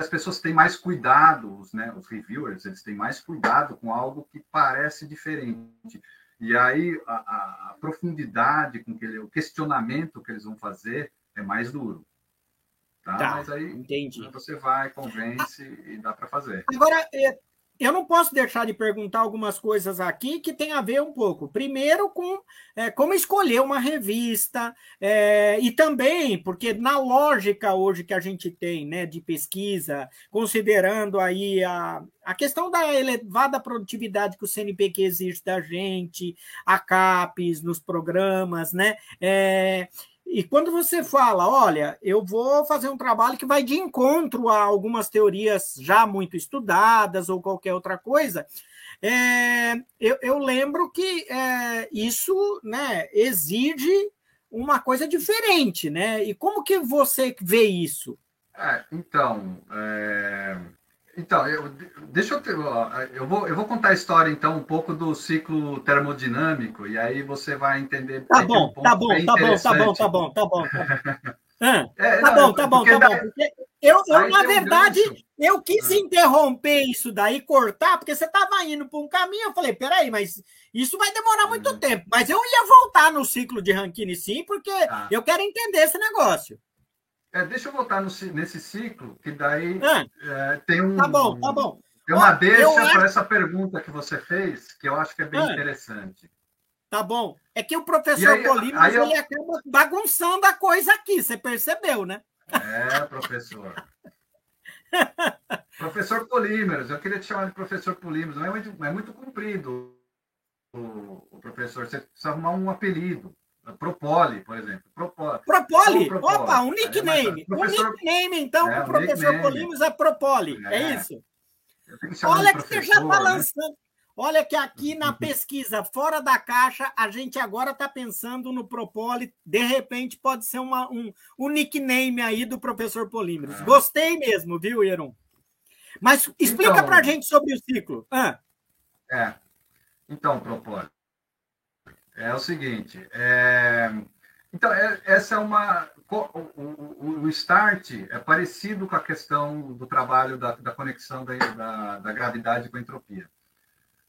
Speaker 2: as pessoas têm mais cuidado, os, né, os reviewers, eles têm mais cuidado com algo que parece diferente. E aí a, a, a profundidade com que ele, o questionamento que eles vão fazer é mais duro. Tá?
Speaker 1: tá Mas aí entendi.
Speaker 2: você vai, convence e dá para fazer.
Speaker 1: Agora, é, eu não posso deixar de perguntar algumas coisas aqui que tem a ver um pouco. Primeiro, com é, como escolher uma revista, é, e também, porque na lógica hoje que a gente tem né, de pesquisa, considerando aí a, a questão da elevada produtividade que o CNPq exige da gente, a CAPES nos programas, né? É, e quando você fala, olha, eu vou fazer um trabalho que vai de encontro a algumas teorias já muito estudadas ou qualquer outra coisa, é, eu, eu, lembro que é, isso né, exige uma coisa diferente, né? E como que você vê isso?
Speaker 2: É, então, é, então, eu, deixa eu ter, eu vou, eu vou contar a história então um pouco do ciclo termodinâmico e aí você vai entender.
Speaker 1: Tá bom, um tá, bom tá, bom, tá bom, tá bom, tá bom, tá bom. Ah, *laughs* é, tá, não, bom tá bom, tá bom, Porque eu, eu na verdade, eu quis ah. interromper isso daí, cortar, porque você estava indo para um caminho. Eu falei, peraí, mas isso vai demorar muito uhum. tempo. Mas eu ia voltar no ciclo de Rankine sim, porque ah. eu quero entender esse negócio.
Speaker 2: É, deixa eu voltar no, nesse ciclo, que daí ah, é, tem um.
Speaker 1: Tá bom, tá bom.
Speaker 2: Tem uma deixa para essa pergunta que você fez, que eu acho que é bem ah, interessante.
Speaker 1: Tá bom. É que o professor aí, aí eu... ele acaba bagunçando a coisa aqui, você percebeu, né?
Speaker 2: É, professor. professor Polímeros, eu queria te chamar de professor Polímeros, não é muito, é muito comprido o, o professor, você precisa arrumar um apelido. Propoli, por exemplo.
Speaker 1: Propoli? Propoli? Propoli. Opa, um nickname. Professor... Um nickname, então, é, para o professor Polimos é Propoli. É, é isso? Olha que você já está né? lançando. Olha que aqui na *laughs* pesquisa fora da caixa, a gente agora está pensando no Propoli. De repente, pode ser uma, um, um nickname aí do professor Polímeros. É. Gostei mesmo, viu, Ieron? Mas explica então, para a gente sobre o ciclo. Ah.
Speaker 2: É. Então, Propoli. É o seguinte, é... então é, essa é uma o, o, o, start é parecido com a questão do trabalho da, da conexão da, da, da, gravidade com a entropia,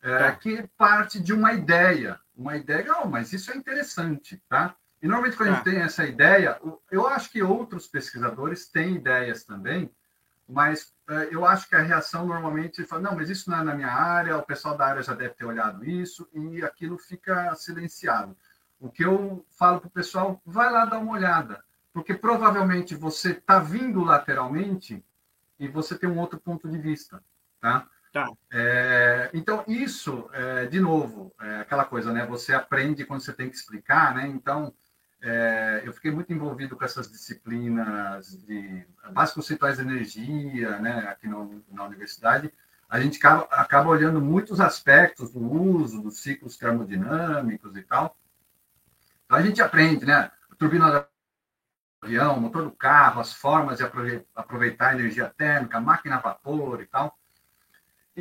Speaker 2: é, tá. que parte de uma ideia, uma ideia, oh, mas isso é interessante, tá? E normalmente quando tá. a gente tá. tem essa ideia, eu acho que outros pesquisadores têm ideias também, mas é, eu acho que a reação normalmente fala, não, mas isso não é na minha área, o pessoal da área já deve ter olhado isso, e aquilo fica silenciado. O que eu falo para o pessoal, vai lá dar uma olhada, porque provavelmente você está vindo lateralmente e você tem um outro ponto de vista, tá?
Speaker 1: Tá.
Speaker 2: É, então, isso, é, de novo, é aquela coisa, né? Você aprende quando você tem que explicar, né? Então, é, eu fiquei muito envolvido com essas disciplinas de bases conceituais de energia, né? Aqui no, na universidade, a gente acaba, acaba olhando muitos aspectos do uso dos ciclos termodinâmicos e tal. Então, a gente aprende, né? A turbina do avião, motor do carro, as formas de aproveitar a energia térmica, máquina a vapor e tal.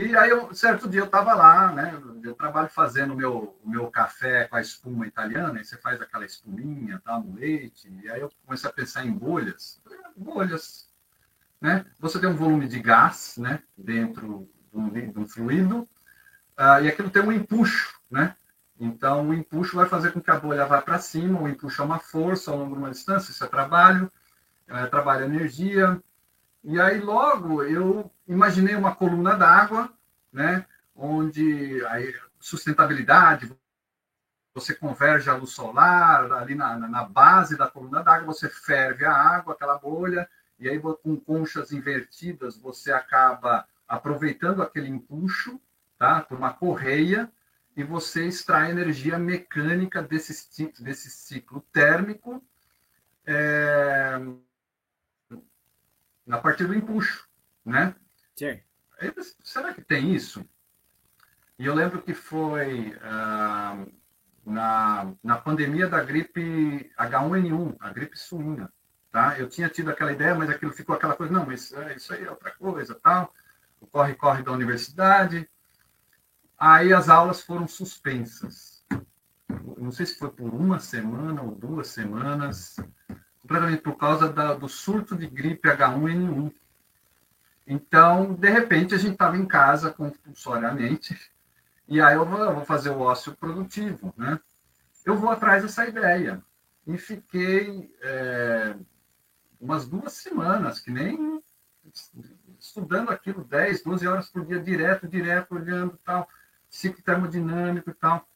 Speaker 2: E aí, eu, certo dia, eu estava lá, né? Eu trabalho fazendo o meu, o meu café com a espuma italiana, e você faz aquela espuminha, tá, no leite, e aí eu comecei a pensar em bolhas. Bolhas, né? Você tem um volume de gás, né? Dentro de um, de um fluido, uh, e aquilo tem um empuxo, né? Então, o empuxo vai fazer com que a bolha vá para cima, o empuxo é uma força ao longo de uma distância, isso é trabalho, é, trabalho energia, e aí, logo, eu imaginei uma coluna d'água, né, onde a sustentabilidade, você converge a luz solar, ali na, na base da coluna d'água, você ferve a água, aquela bolha, e aí com conchas invertidas, você acaba aproveitando aquele empuxo, tá, por uma correia, e você extrai energia mecânica desse, desse ciclo térmico, é, a partir do empuxo, né?
Speaker 1: Sim.
Speaker 2: Será que tem isso? E eu lembro que foi ah, na, na pandemia da gripe H1N1, a gripe suína, tá? Eu tinha tido aquela ideia, mas aquilo ficou aquela coisa, não, mas é, isso aí é outra coisa, tal. O corre-corre da universidade. Aí as aulas foram suspensas. Não sei se foi por uma semana ou duas semanas completamente por causa da, do surto de gripe H1N1. Então, de repente, a gente estava em casa compulsoriamente, e aí eu vou, eu vou, fazer o ócio produtivo, né? Eu vou atrás dessa ideia. E fiquei é, umas duas semanas, que nem estudando aquilo 10, 12 horas por dia, direto, direto, olhando tal, ciclo termodinâmico e tal.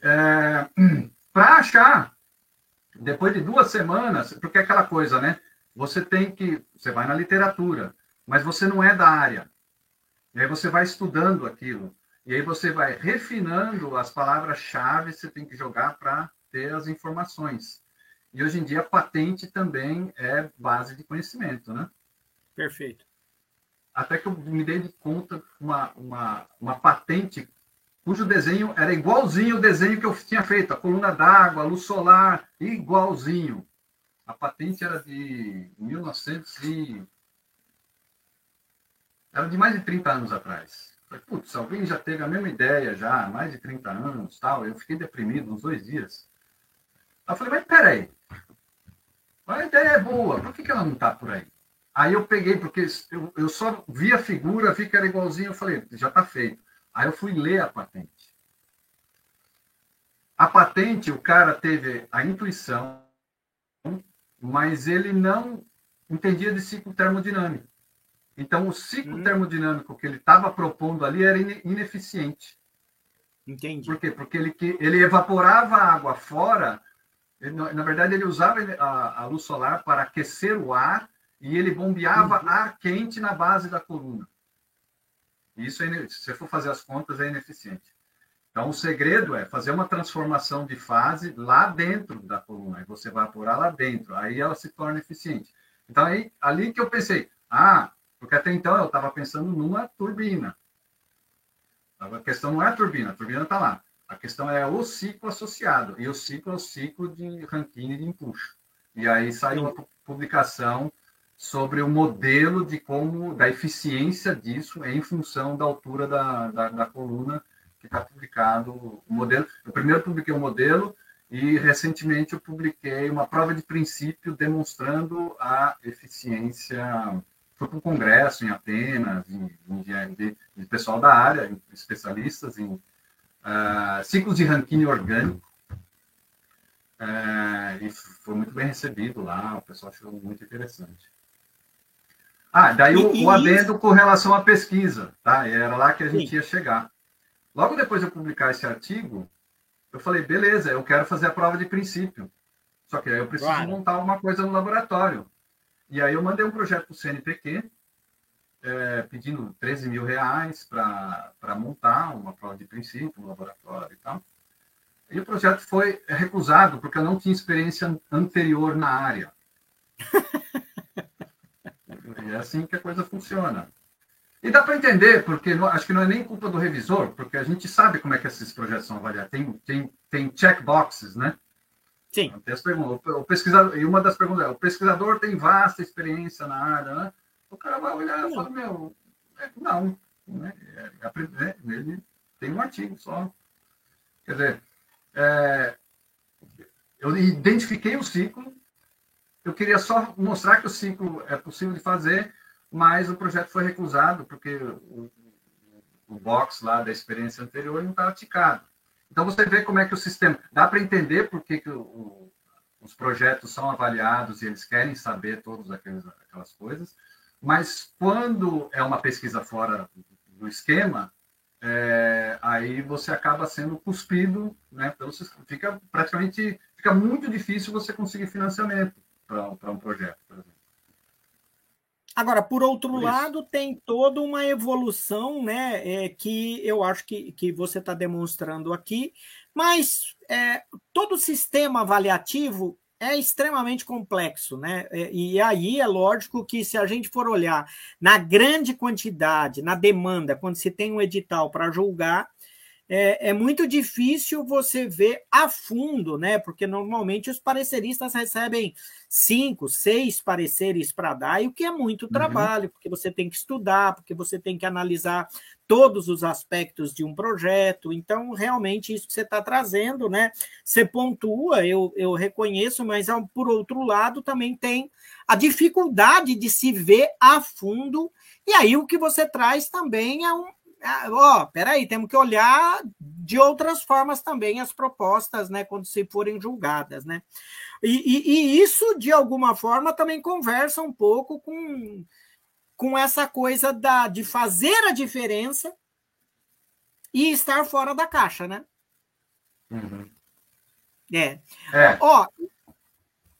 Speaker 2: É, *clears throat* para achar depois de duas semanas, porque é aquela coisa, né? Você tem que. Você vai na literatura, mas você não é da área. E aí você vai estudando aquilo. E aí você vai refinando as palavras-chave que você tem que jogar para ter as informações. E hoje em dia, patente também é base de conhecimento, né?
Speaker 1: Perfeito.
Speaker 2: Até que eu me dei de conta uma, uma, uma patente cujo desenho era igualzinho o desenho que eu tinha feito, a coluna d'água, a luz solar, igualzinho. A patente era de 1900 e... Era de mais de 30 anos atrás. Falei, putz, alguém já teve a mesma ideia já, mais de 30 anos, tal. Eu fiquei deprimido uns dois dias. Aí eu falei, mas peraí, a ideia é boa, por que, que ela não está por aí? Aí eu peguei, porque eu, eu só vi a figura, vi que era igualzinho, eu falei, já está feito. Aí eu fui ler a patente. A patente, o cara teve a intuição, mas ele não entendia de ciclo termodinâmico. Então, o ciclo hum. termodinâmico que ele estava propondo ali era ineficiente.
Speaker 1: Entendi.
Speaker 2: Por quê? Porque ele, ele evaporava a água fora, ele, na verdade, ele usava a, a, luz solar para aquecer o ar e ele bombeava uhum. ar quente na base da coluna. Isso, é, se você for fazer as contas, é ineficiente. Então, o segredo é fazer uma transformação de fase lá dentro da coluna. Aí você vai apurar lá dentro. Aí ela se torna eficiente. Então, aí, ali que eu pensei, ah, porque até então eu estava pensando numa turbina. A questão não é a turbina, a turbina está lá. A questão é o ciclo associado. E o ciclo é o ciclo de Rankine de empuxo. E aí saiu a publicação sobre o modelo de como, da eficiência disso em função da altura da, da, da coluna que está publicado o modelo. Eu primeiro publiquei o modelo e recentemente eu publiquei uma prova de princípio demonstrando a eficiência. Foi para um congresso em Atenas, em, em, de, pessoal da área, especialistas em uh, ciclos de Rankine orgânico. Uh, e foi muito bem recebido lá, o pessoal achou muito interessante. Ah, daí o, e, o adendo com relação à pesquisa, tá? Era lá que a gente sim. ia chegar. Logo depois de eu publicar esse artigo, eu falei, beleza, eu quero fazer a prova de princípio. Só que aí eu preciso claro. montar alguma coisa no laboratório. E aí eu mandei um projeto para o CNPq, é, pedindo 13 mil reais para montar uma prova de princípio, um laboratório e tal. E o projeto foi recusado porque eu não tinha experiência anterior na área. *laughs* e é assim que a coisa funciona. E dá para entender, porque não, acho que não é nem culpa do revisor, porque a gente sabe como é que esses projetos são avaliados. Tem, tem, tem checkboxes, né?
Speaker 1: Sim.
Speaker 2: Tem as perguntas, o pesquisador, e uma das perguntas é: o pesquisador tem vasta experiência na área, né? O cara vai olhar e fala: meu, é, não, né? É, é, ele tem um artigo só. Quer dizer, é, eu identifiquei o ciclo, eu queria só mostrar que o ciclo é possível de fazer, mas o projeto foi recusado porque o, o box lá da experiência anterior não estava ticado. Então você vê como é que o sistema. Dá para entender por que, que o, os projetos são avaliados e eles querem saber todas aquelas coisas, mas quando é uma pesquisa fora do esquema, é, aí você acaba sendo cuspido, né? Pelo, fica praticamente fica muito difícil você conseguir financiamento para um projeto, por exemplo.
Speaker 1: Agora, por outro por lado, tem toda uma evolução, né? É, que eu acho que, que você está demonstrando aqui, mas é, todo sistema avaliativo é extremamente complexo, né? É, e aí é lógico que se a gente for olhar na grande quantidade, na demanda, quando se tem um edital para julgar, é, é, muito difícil você ver a fundo, né? Porque normalmente os pareceristas recebem cinco, seis pareceres para dar, e o que é muito uhum. trabalho, porque você tem que estudar, porque você tem que analisar todos os aspectos de um projeto. Então, realmente, isso que você está trazendo, né? Você pontua, eu, eu reconheço, mas por outro lado também tem a dificuldade de se ver a fundo. E aí o que você traz também é um, ah, ó, peraí, temos que olhar de outras formas também as propostas, né, quando se forem julgadas, né? E, e, e, isso, de alguma forma, também conversa um pouco com, com essa coisa da, de fazer a diferença e estar fora da caixa, né?
Speaker 2: Uhum.
Speaker 1: É. é. Ó,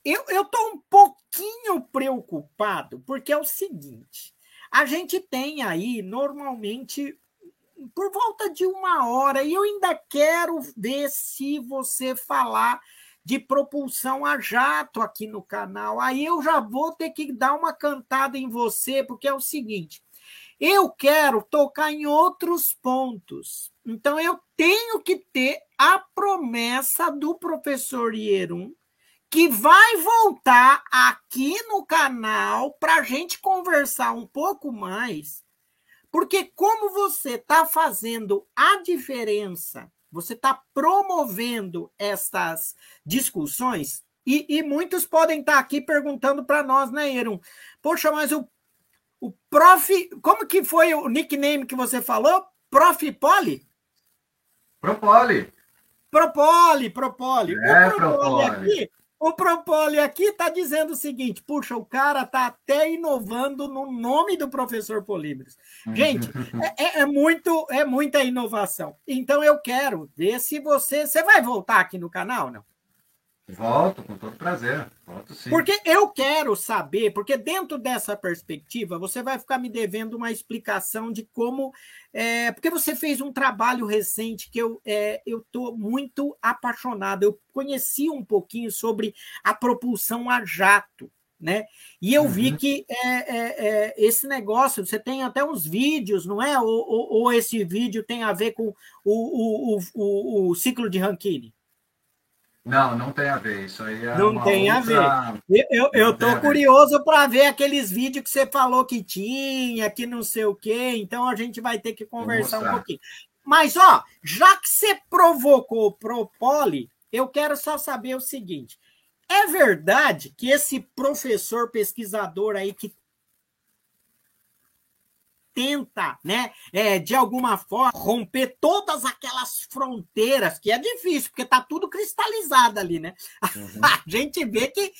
Speaker 1: eu, eu tô um pouquinho preocupado, porque é o seguinte: a gente tem aí, normalmente, por volta de uma hora, e eu ainda quero ver se você falar de propulsão a jato aqui no canal. Aí eu já vou ter que dar uma cantada em você, porque é o seguinte: eu quero tocar em outros pontos. Então eu tenho que ter a promessa do professor Ierum que vai voltar aqui no canal para a gente conversar um pouco mais porque como você está fazendo a diferença, você está promovendo essas discussões, e, e, muitos podem estar tá aqui perguntando para nós, né, Erum? Poxa, mas o, o prof. Como que foi o nickname que você falou? Prof. Poli?
Speaker 2: Propoli.
Speaker 1: Propoli, Propoli.
Speaker 2: É, o Propoli, Propoli.
Speaker 1: aqui o Propoli aqui está dizendo o seguinte: puxa, o cara está até inovando no nome do professor Polímeros. Gente, é, é, é, muito, é muita inovação. Então eu quero ver se você. Você vai voltar aqui no canal, não?
Speaker 2: Volto, com todo prazer. Volto sim.
Speaker 1: Porque eu quero saber, porque dentro dessa perspectiva, você vai ficar me devendo uma explicação de como. É, porque você fez um trabalho recente que eu é, estou muito apaixonado. Eu conheci um pouquinho sobre a propulsão a jato. Né? E eu uhum. vi que é, é, é, esse negócio, você tem até uns vídeos, não é? Ou, ou, ou esse vídeo tem a ver com o, o, o, o ciclo de Rankine?
Speaker 2: Não, não tem a ver. Isso aí é
Speaker 1: Não tem outra... a ver. Eu, eu tô curioso para ver aqueles vídeos que você falou que tinha, que não sei o quê. Então a gente vai ter que conversar um pouquinho. Mas, ó, já que você provocou o Propoli, eu quero só saber o seguinte: é verdade que esse professor pesquisador aí que tenta, né, é, de alguma forma, romper todas aquelas fronteiras, que é difícil, porque está tudo cristalizado ali, né? Uhum. *laughs* A gente vê que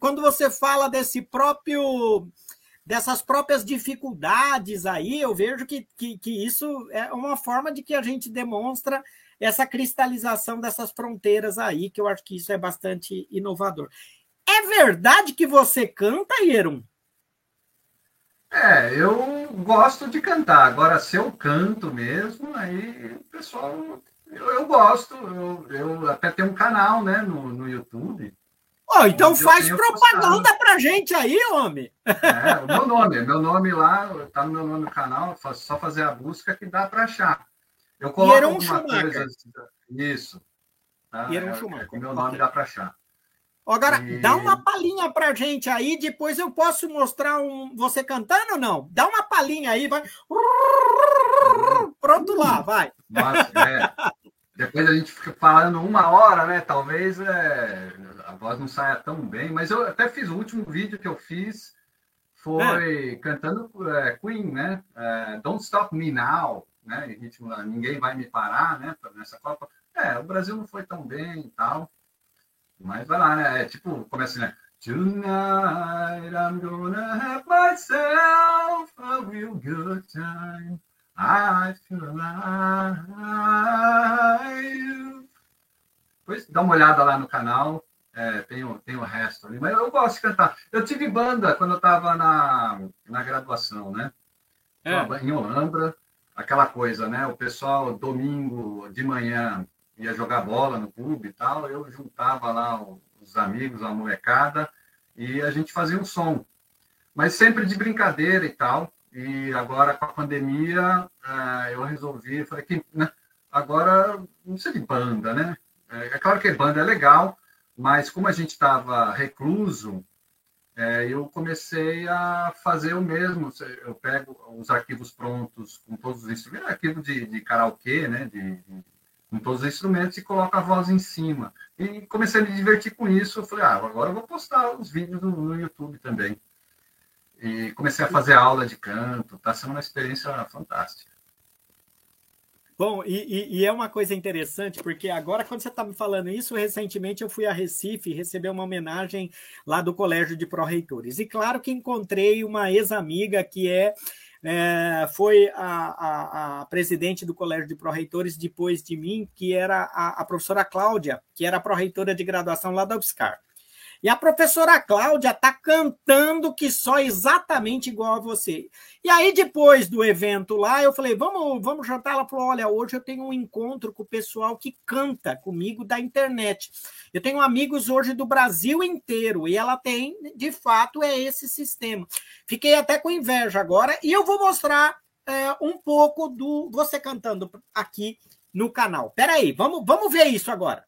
Speaker 1: quando você fala desse próprio dessas próprias dificuldades aí, eu vejo que, que, que isso é uma forma de que a gente demonstra essa cristalização dessas fronteiras aí, que eu acho que isso é bastante inovador. É verdade que você canta, Ierum?
Speaker 2: É, eu gosto de cantar. Agora, se eu canto mesmo, aí o pessoal. Eu, eu gosto. Eu, eu, até tenho um canal né, no, no YouTube.
Speaker 1: Oh, então faz propaganda postado. pra gente aí, homem.
Speaker 2: É, o meu nome, meu nome lá, tá no meu nome no canal, só fazer a busca que dá para achar. Eu coloco alguma coisa. Isso. Tá?
Speaker 1: É,
Speaker 2: meu nome dá para achar.
Speaker 1: Agora, dá uma palhinha pra gente aí, depois eu posso mostrar um, você cantando ou não? Dá uma palhinha aí, vai. Pronto lá, vai.
Speaker 2: Mas, é, depois a gente fica falando uma hora, né? Talvez é, a voz não saia tão bem, mas eu até fiz o último vídeo que eu fiz foi é. cantando é, Queen, né? É, Don't Stop Me Now, né? ritmo, ninguém vai me parar, né? Nessa Copa. É, o Brasil não foi tão bem e tal. Mas vai lá, né? É tipo, começa assim, né? Tonight I'm gonna have myself a real good time. I feel alive. Depois dá uma olhada lá no canal. É, tem, o, tem o resto ali. Mas eu gosto de cantar. Eu tive banda quando eu estava na, na graduação, né? É. Em Olambra, aquela coisa, né? O pessoal, domingo de manhã, ia jogar bola no clube e tal, eu juntava lá os amigos, a molecada, e a gente fazia um som. Mas sempre de brincadeira e tal. E agora, com a pandemia, eh, eu resolvi, falei que né, agora não precisa de banda, né? É, é claro que banda é legal, mas como a gente estava recluso, é, eu comecei a fazer o mesmo. Eu pego os arquivos prontos com todos os instrumentos, arquivo de, de karaokê, né? De, de com todos os instrumentos e coloco a voz em cima. E comecei a me divertir com isso. Eu falei, ah, agora eu vou postar os vídeos no, no YouTube também. E comecei a fazer aula de canto. Está sendo uma experiência fantástica.
Speaker 1: Bom, e, e, e, é uma coisa interessante, porque agora, quando você está me falando isso, recentemente eu fui a Recife receber uma homenagem lá do Colégio de Pró-Reitores. E claro que encontrei uma ex-amiga que é é, foi a, a, a, presidente do Colégio de Pró-Reitores depois de mim, que era a, a professora Cláudia, que era pró-reitora de graduação lá da UFSCar. E a professora Cláudia está cantando que só exatamente igual a você. E aí, depois do evento lá, eu falei: vamos, vamos jantar. Ela falou: olha, hoje eu tenho um encontro com o pessoal que canta comigo da internet. Eu tenho amigos hoje do Brasil inteiro, e ela tem, de fato, é esse sistema. Fiquei até com inveja agora, e eu vou mostrar é, um pouco do você cantando aqui no canal. Peraí, vamos, vamos ver isso agora.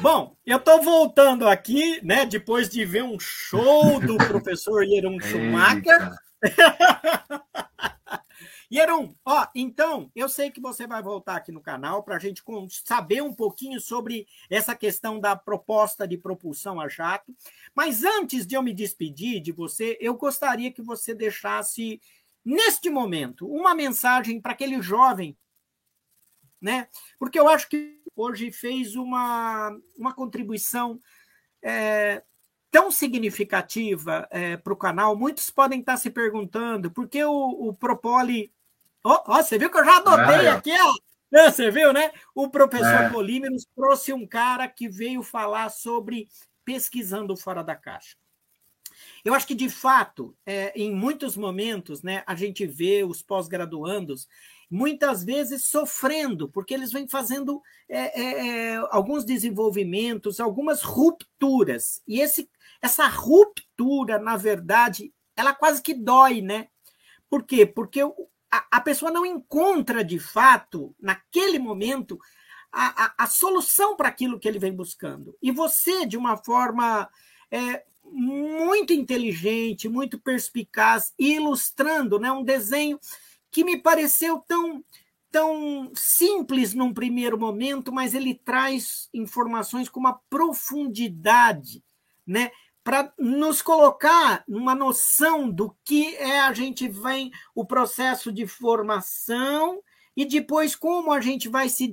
Speaker 1: Bom, eu estou voltando aqui, né, depois de ver um show do *laughs* professor Jeroen Schumacher. *laughs* Jeroen, ó, então, eu sei que você vai voltar aqui no canal para a gente saber um pouquinho sobre essa questão da proposta de propulsão a jato. Mas antes de eu me despedir de você, eu gostaria que você deixasse, neste momento, uma mensagem para aquele jovem né? Porque eu acho que hoje fez uma, uma contribuição é, tão significativa é, para o canal. Muitos podem estar se perguntando por que o, o Propoli. Oh, oh, você viu que eu já adotei aqui, ó. Você viu, né? O professor é. Polímeros trouxe um cara que veio falar sobre pesquisando fora da caixa. Eu acho que, de fato, é, em muitos momentos, né, a gente vê os pós-graduandos muitas vezes sofrendo, porque eles vêm fazendo é, é, é, alguns desenvolvimentos, algumas rupturas. E esse, essa ruptura, na verdade, ela quase que dói, né? Por quê? Porque a, a pessoa não encontra, de fato, naquele momento, a, a, a solução para aquilo que ele vem buscando. E você, de uma forma é, muito inteligente, muito perspicaz, ilustrando né, um desenho que me pareceu tão tão simples num primeiro momento, mas ele traz informações com uma profundidade, né, para nos colocar numa noção do que é a gente vem o processo de formação e depois como a gente vai se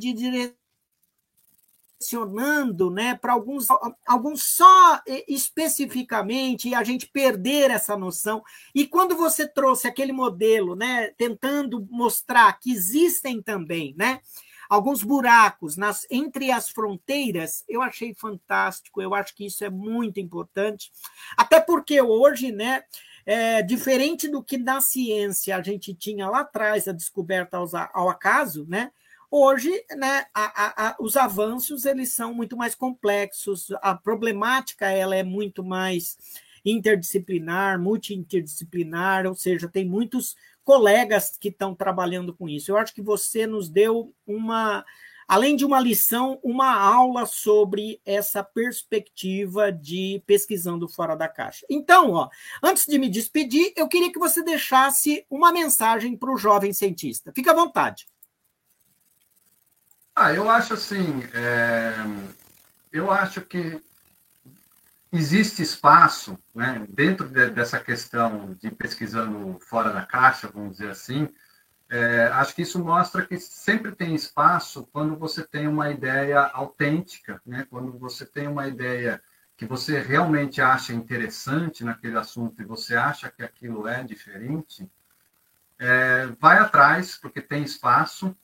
Speaker 1: direcionando né, para alguns, alguns só especificamente e a gente perder essa noção. E quando você trouxe aquele modelo, né, tentando mostrar que existem também, né? alguns buracos nas, entre as fronteiras, eu achei fantástico, eu acho que isso é muito importante, até porque hoje, né, é, diferente do que na ciência a gente tinha lá atrás, a descoberta ao, ao acaso, né, hoje né, a, a, os avanços eles são muito mais complexos, a problemática ela é muito mais interdisciplinar, multi-interdisciplinar, ou seja, tem muitos colegas que estão trabalhando com isso. Eu acho que você nos deu uma, além de uma lição, uma aula sobre essa perspectiva de pesquisando fora da caixa. Então, ó, antes de me despedir, eu queria que você deixasse uma mensagem para o jovem cientista. Fique à vontade.
Speaker 2: Ah, eu acho assim, é... eu acho que existe espaço, né, dentro de, dessa questão de pesquisando fora da caixa, vamos dizer assim, é, acho que isso mostra que sempre tem espaço quando você tem uma ideia autêntica, né, quando você tem uma ideia que você realmente acha interessante naquele assunto e você acha que aquilo é diferente, é, vai atrás, porque tem espaço,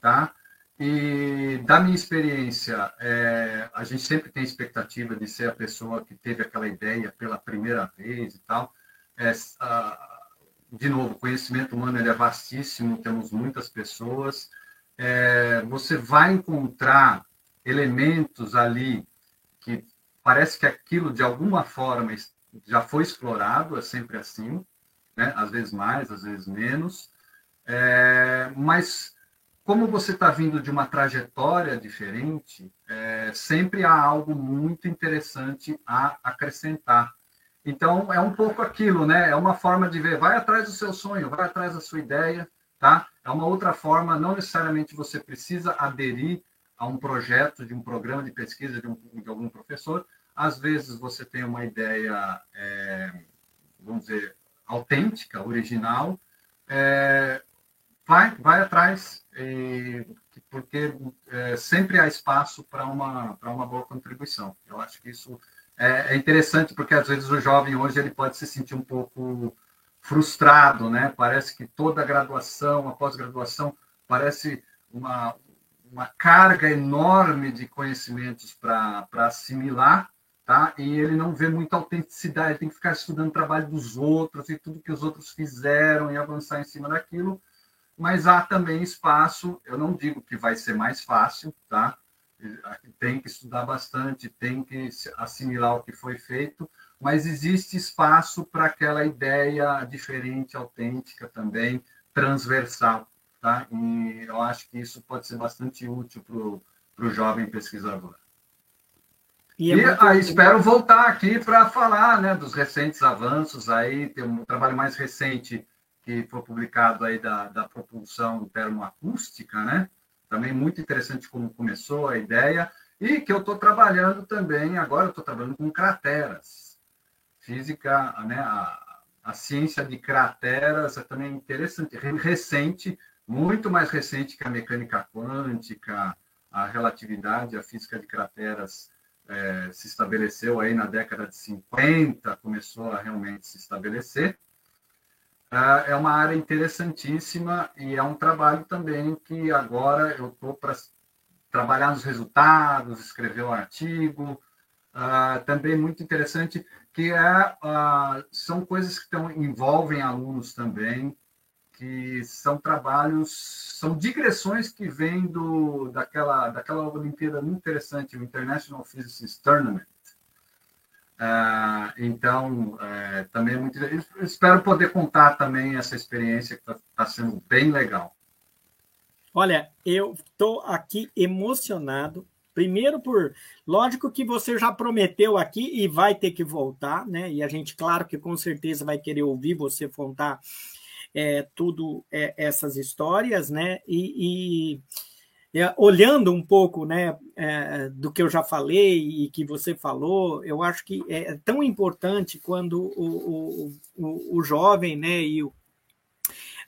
Speaker 2: tá? E da minha experiência, é, a gente sempre tem expectativa de ser a pessoa que teve aquela ideia pela primeira vez e tal. É, a, de novo, o conhecimento humano é vastíssimo, temos muitas pessoas. É, você vai encontrar elementos ali que parece que aquilo de alguma forma já foi explorado, é sempre assim, né? às vezes mais, às vezes menos, é, mas como você está vindo de uma trajetória diferente, é, sempre há algo muito interessante a acrescentar. Então, é um pouco aquilo, né? É uma forma de ver, vai atrás do seu sonho, vai atrás da sua ideia, tá? É uma outra forma, não necessariamente você precisa aderir a um projeto de um programa de pesquisa de, um, de algum professor. Às vezes você tem uma ideia, é, vamos dizer, autêntica, original, é, vai, vai atrás, e, porque é, sempre há espaço para uma, uma boa contribuição. Eu acho que isso é, é, interessante, porque às vezes o jovem hoje ele pode se sentir um pouco frustrado, né? Parece que toda a graduação, a pós-graduação, parece uma, uma carga enorme de conhecimentos para assimilar, tá? E ele não vê muita autenticidade, tem que ficar estudando o trabalho dos outros e tudo que os outros fizeram e avançar em cima daquilo mas há também espaço, eu não digo que vai ser mais fácil, tá? Tem que estudar bastante, tem que assimilar o que foi feito, mas existe espaço para aquela ideia diferente, autêntica também, transversal, tá? E eu acho que isso pode ser bastante útil para o jovem pesquisador. E, é e aí, espero voltar aqui para falar né, dos recentes avanços aí, tem um trabalho mais recente que foi publicado aí da, da propulsão termoacústica, né? Também muito interessante como começou a ideia e que eu estou trabalhando também, agora estou trabalhando com crateras. Física, né? A, a ciência de crateras é também interessante, recente, muito mais recente que a mecânica quântica, a relatividade, a física de crateras é, se estabeleceu aí na década de 50, começou a realmente se estabelecer. É, é uma área interessantíssima e é um trabalho também que agora eu estou para trabalhar nos resultados, escrever um artigo. Uh, também muito interessante que é, uh, são coisas que tão, envolvem alunos também, que são trabalhos, são digressões que vêm do, daquela, daquela Olimpíada muito interessante, o International Physics Tournament, ah, então, é, também é muito. Espero poder contar também essa experiência que está tá sendo bem legal.
Speaker 1: Olha, eu estou aqui emocionado. Primeiro por, lógico que você já prometeu aqui e vai ter que voltar, né? E a gente, claro que com certeza vai querer ouvir você contar é, tudo é, essas histórias, né? E, e olhando um pouco né, é, do que eu já falei e que você falou, eu acho que é tão importante quando o, o, o, o jovem né, e o,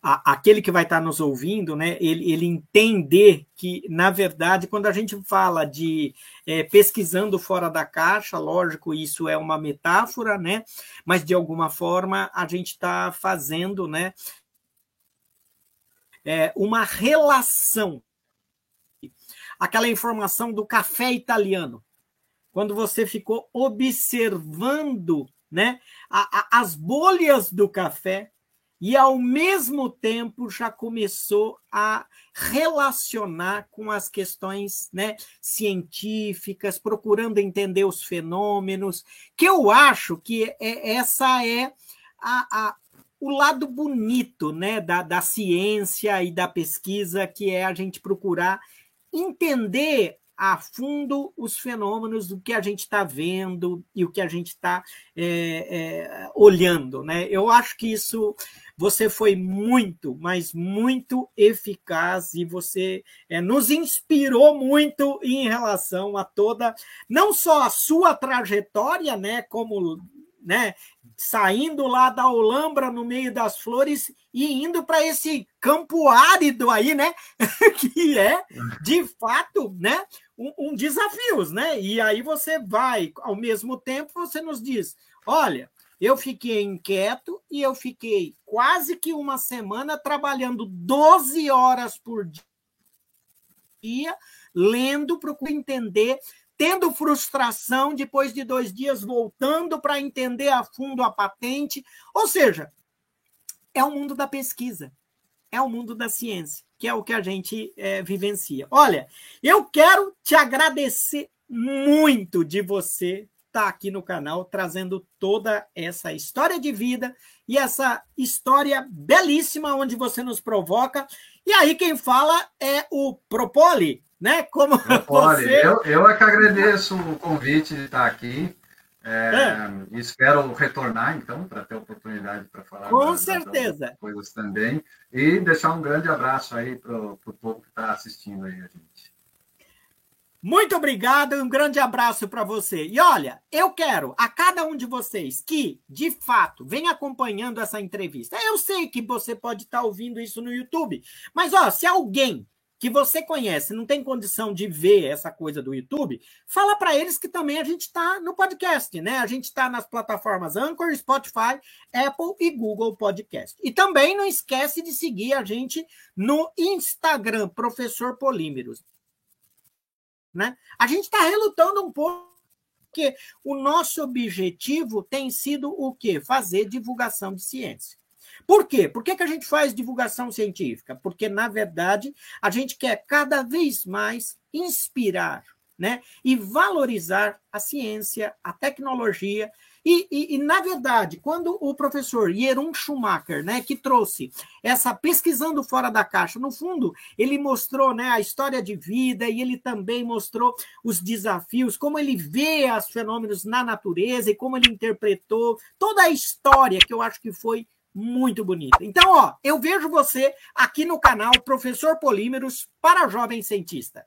Speaker 1: a, aquele que vai estar nos ouvindo, né, ele, ele entender que, na verdade, quando a gente fala de é, pesquisando fora da caixa, lógico, isso é uma metáfora, né, mas de alguma forma a gente está fazendo né, é, uma relação aquela informação do café italiano, quando você ficou observando né, a, a, as bolhas do café e, ao mesmo tempo, já começou a relacionar com as questões né, científicas, procurando entender os fenômenos, que eu acho que é, essa é a, a o lado bonito né, da, da ciência e da pesquisa, que é a gente procurar entender a fundo os fenômenos do que a gente está vendo e o que a gente está é, é, olhando. Né? Eu acho que isso você foi muito, mas muito eficaz e você é, nos inspirou muito em relação a toda, não só a sua trajetória, né, como né, saindo lá da Olambra no meio das flores e indo para esse campo árido aí, né? *laughs* que é, de fato, né? Um, um desafio, né? E aí você vai, ao mesmo tempo, você nos diz: olha, eu fiquei inquieto e eu fiquei quase que uma semana trabalhando 12 horas por dia, lendo, procurando entender tendo frustração depois de dois dias, voltando para entender a fundo a patente. Ou seja, é o mundo da pesquisa, é o mundo da ciência, que é o que a gente é, vivencia. Olha, eu quero te agradecer muito de você estar tá aqui no canal trazendo toda essa história de vida e essa história belíssima onde você nos provoca. E aí quem fala é o Propoli, né? Como *laughs*
Speaker 2: você... eu, eu é que agradeço o convite de estar aqui. É, é. Espero retornar, então, para ter oportunidade para falar.
Speaker 1: Com das, certeza. Das
Speaker 2: coisas também. E deixar um grande abraço aí para o povo que está assistindo aí a gente.
Speaker 1: Muito obrigado e um grande abraço para você. E olha, eu quero a cada um de vocês que, de fato, vem acompanhando essa entrevista. Eu sei que você pode estar tá ouvindo isso no YouTube, mas ó, se alguém que você conhece, não tem condição de ver essa coisa do YouTube, fala para eles que também a gente está no podcast, né? A gente está nas plataformas Anchor, Spotify, Apple e Google Podcast. E também não esquece de seguir a gente no Instagram, Professor Polímeros. Né? A gente está relutando um pouco porque o nosso objetivo tem sido o quê? Fazer divulgação de ciência. Por quê? Por que, que a gente faz divulgação científica? Porque, na verdade, a gente quer cada vez mais inspirar né? e valorizar a ciência, a tecnologia. E, e, e, na verdade, quando o professor Jeroen Schumacher, né, que trouxe essa pesquisando fora da caixa, no fundo, ele mostrou né, a história de vida e ele também mostrou os desafios, como ele vê os fenômenos na natureza e como ele interpretou toda a história, que eu acho que foi muito bonita. Então, ó, eu vejo você aqui no canal Professor Polímeros para Jovem Cientista.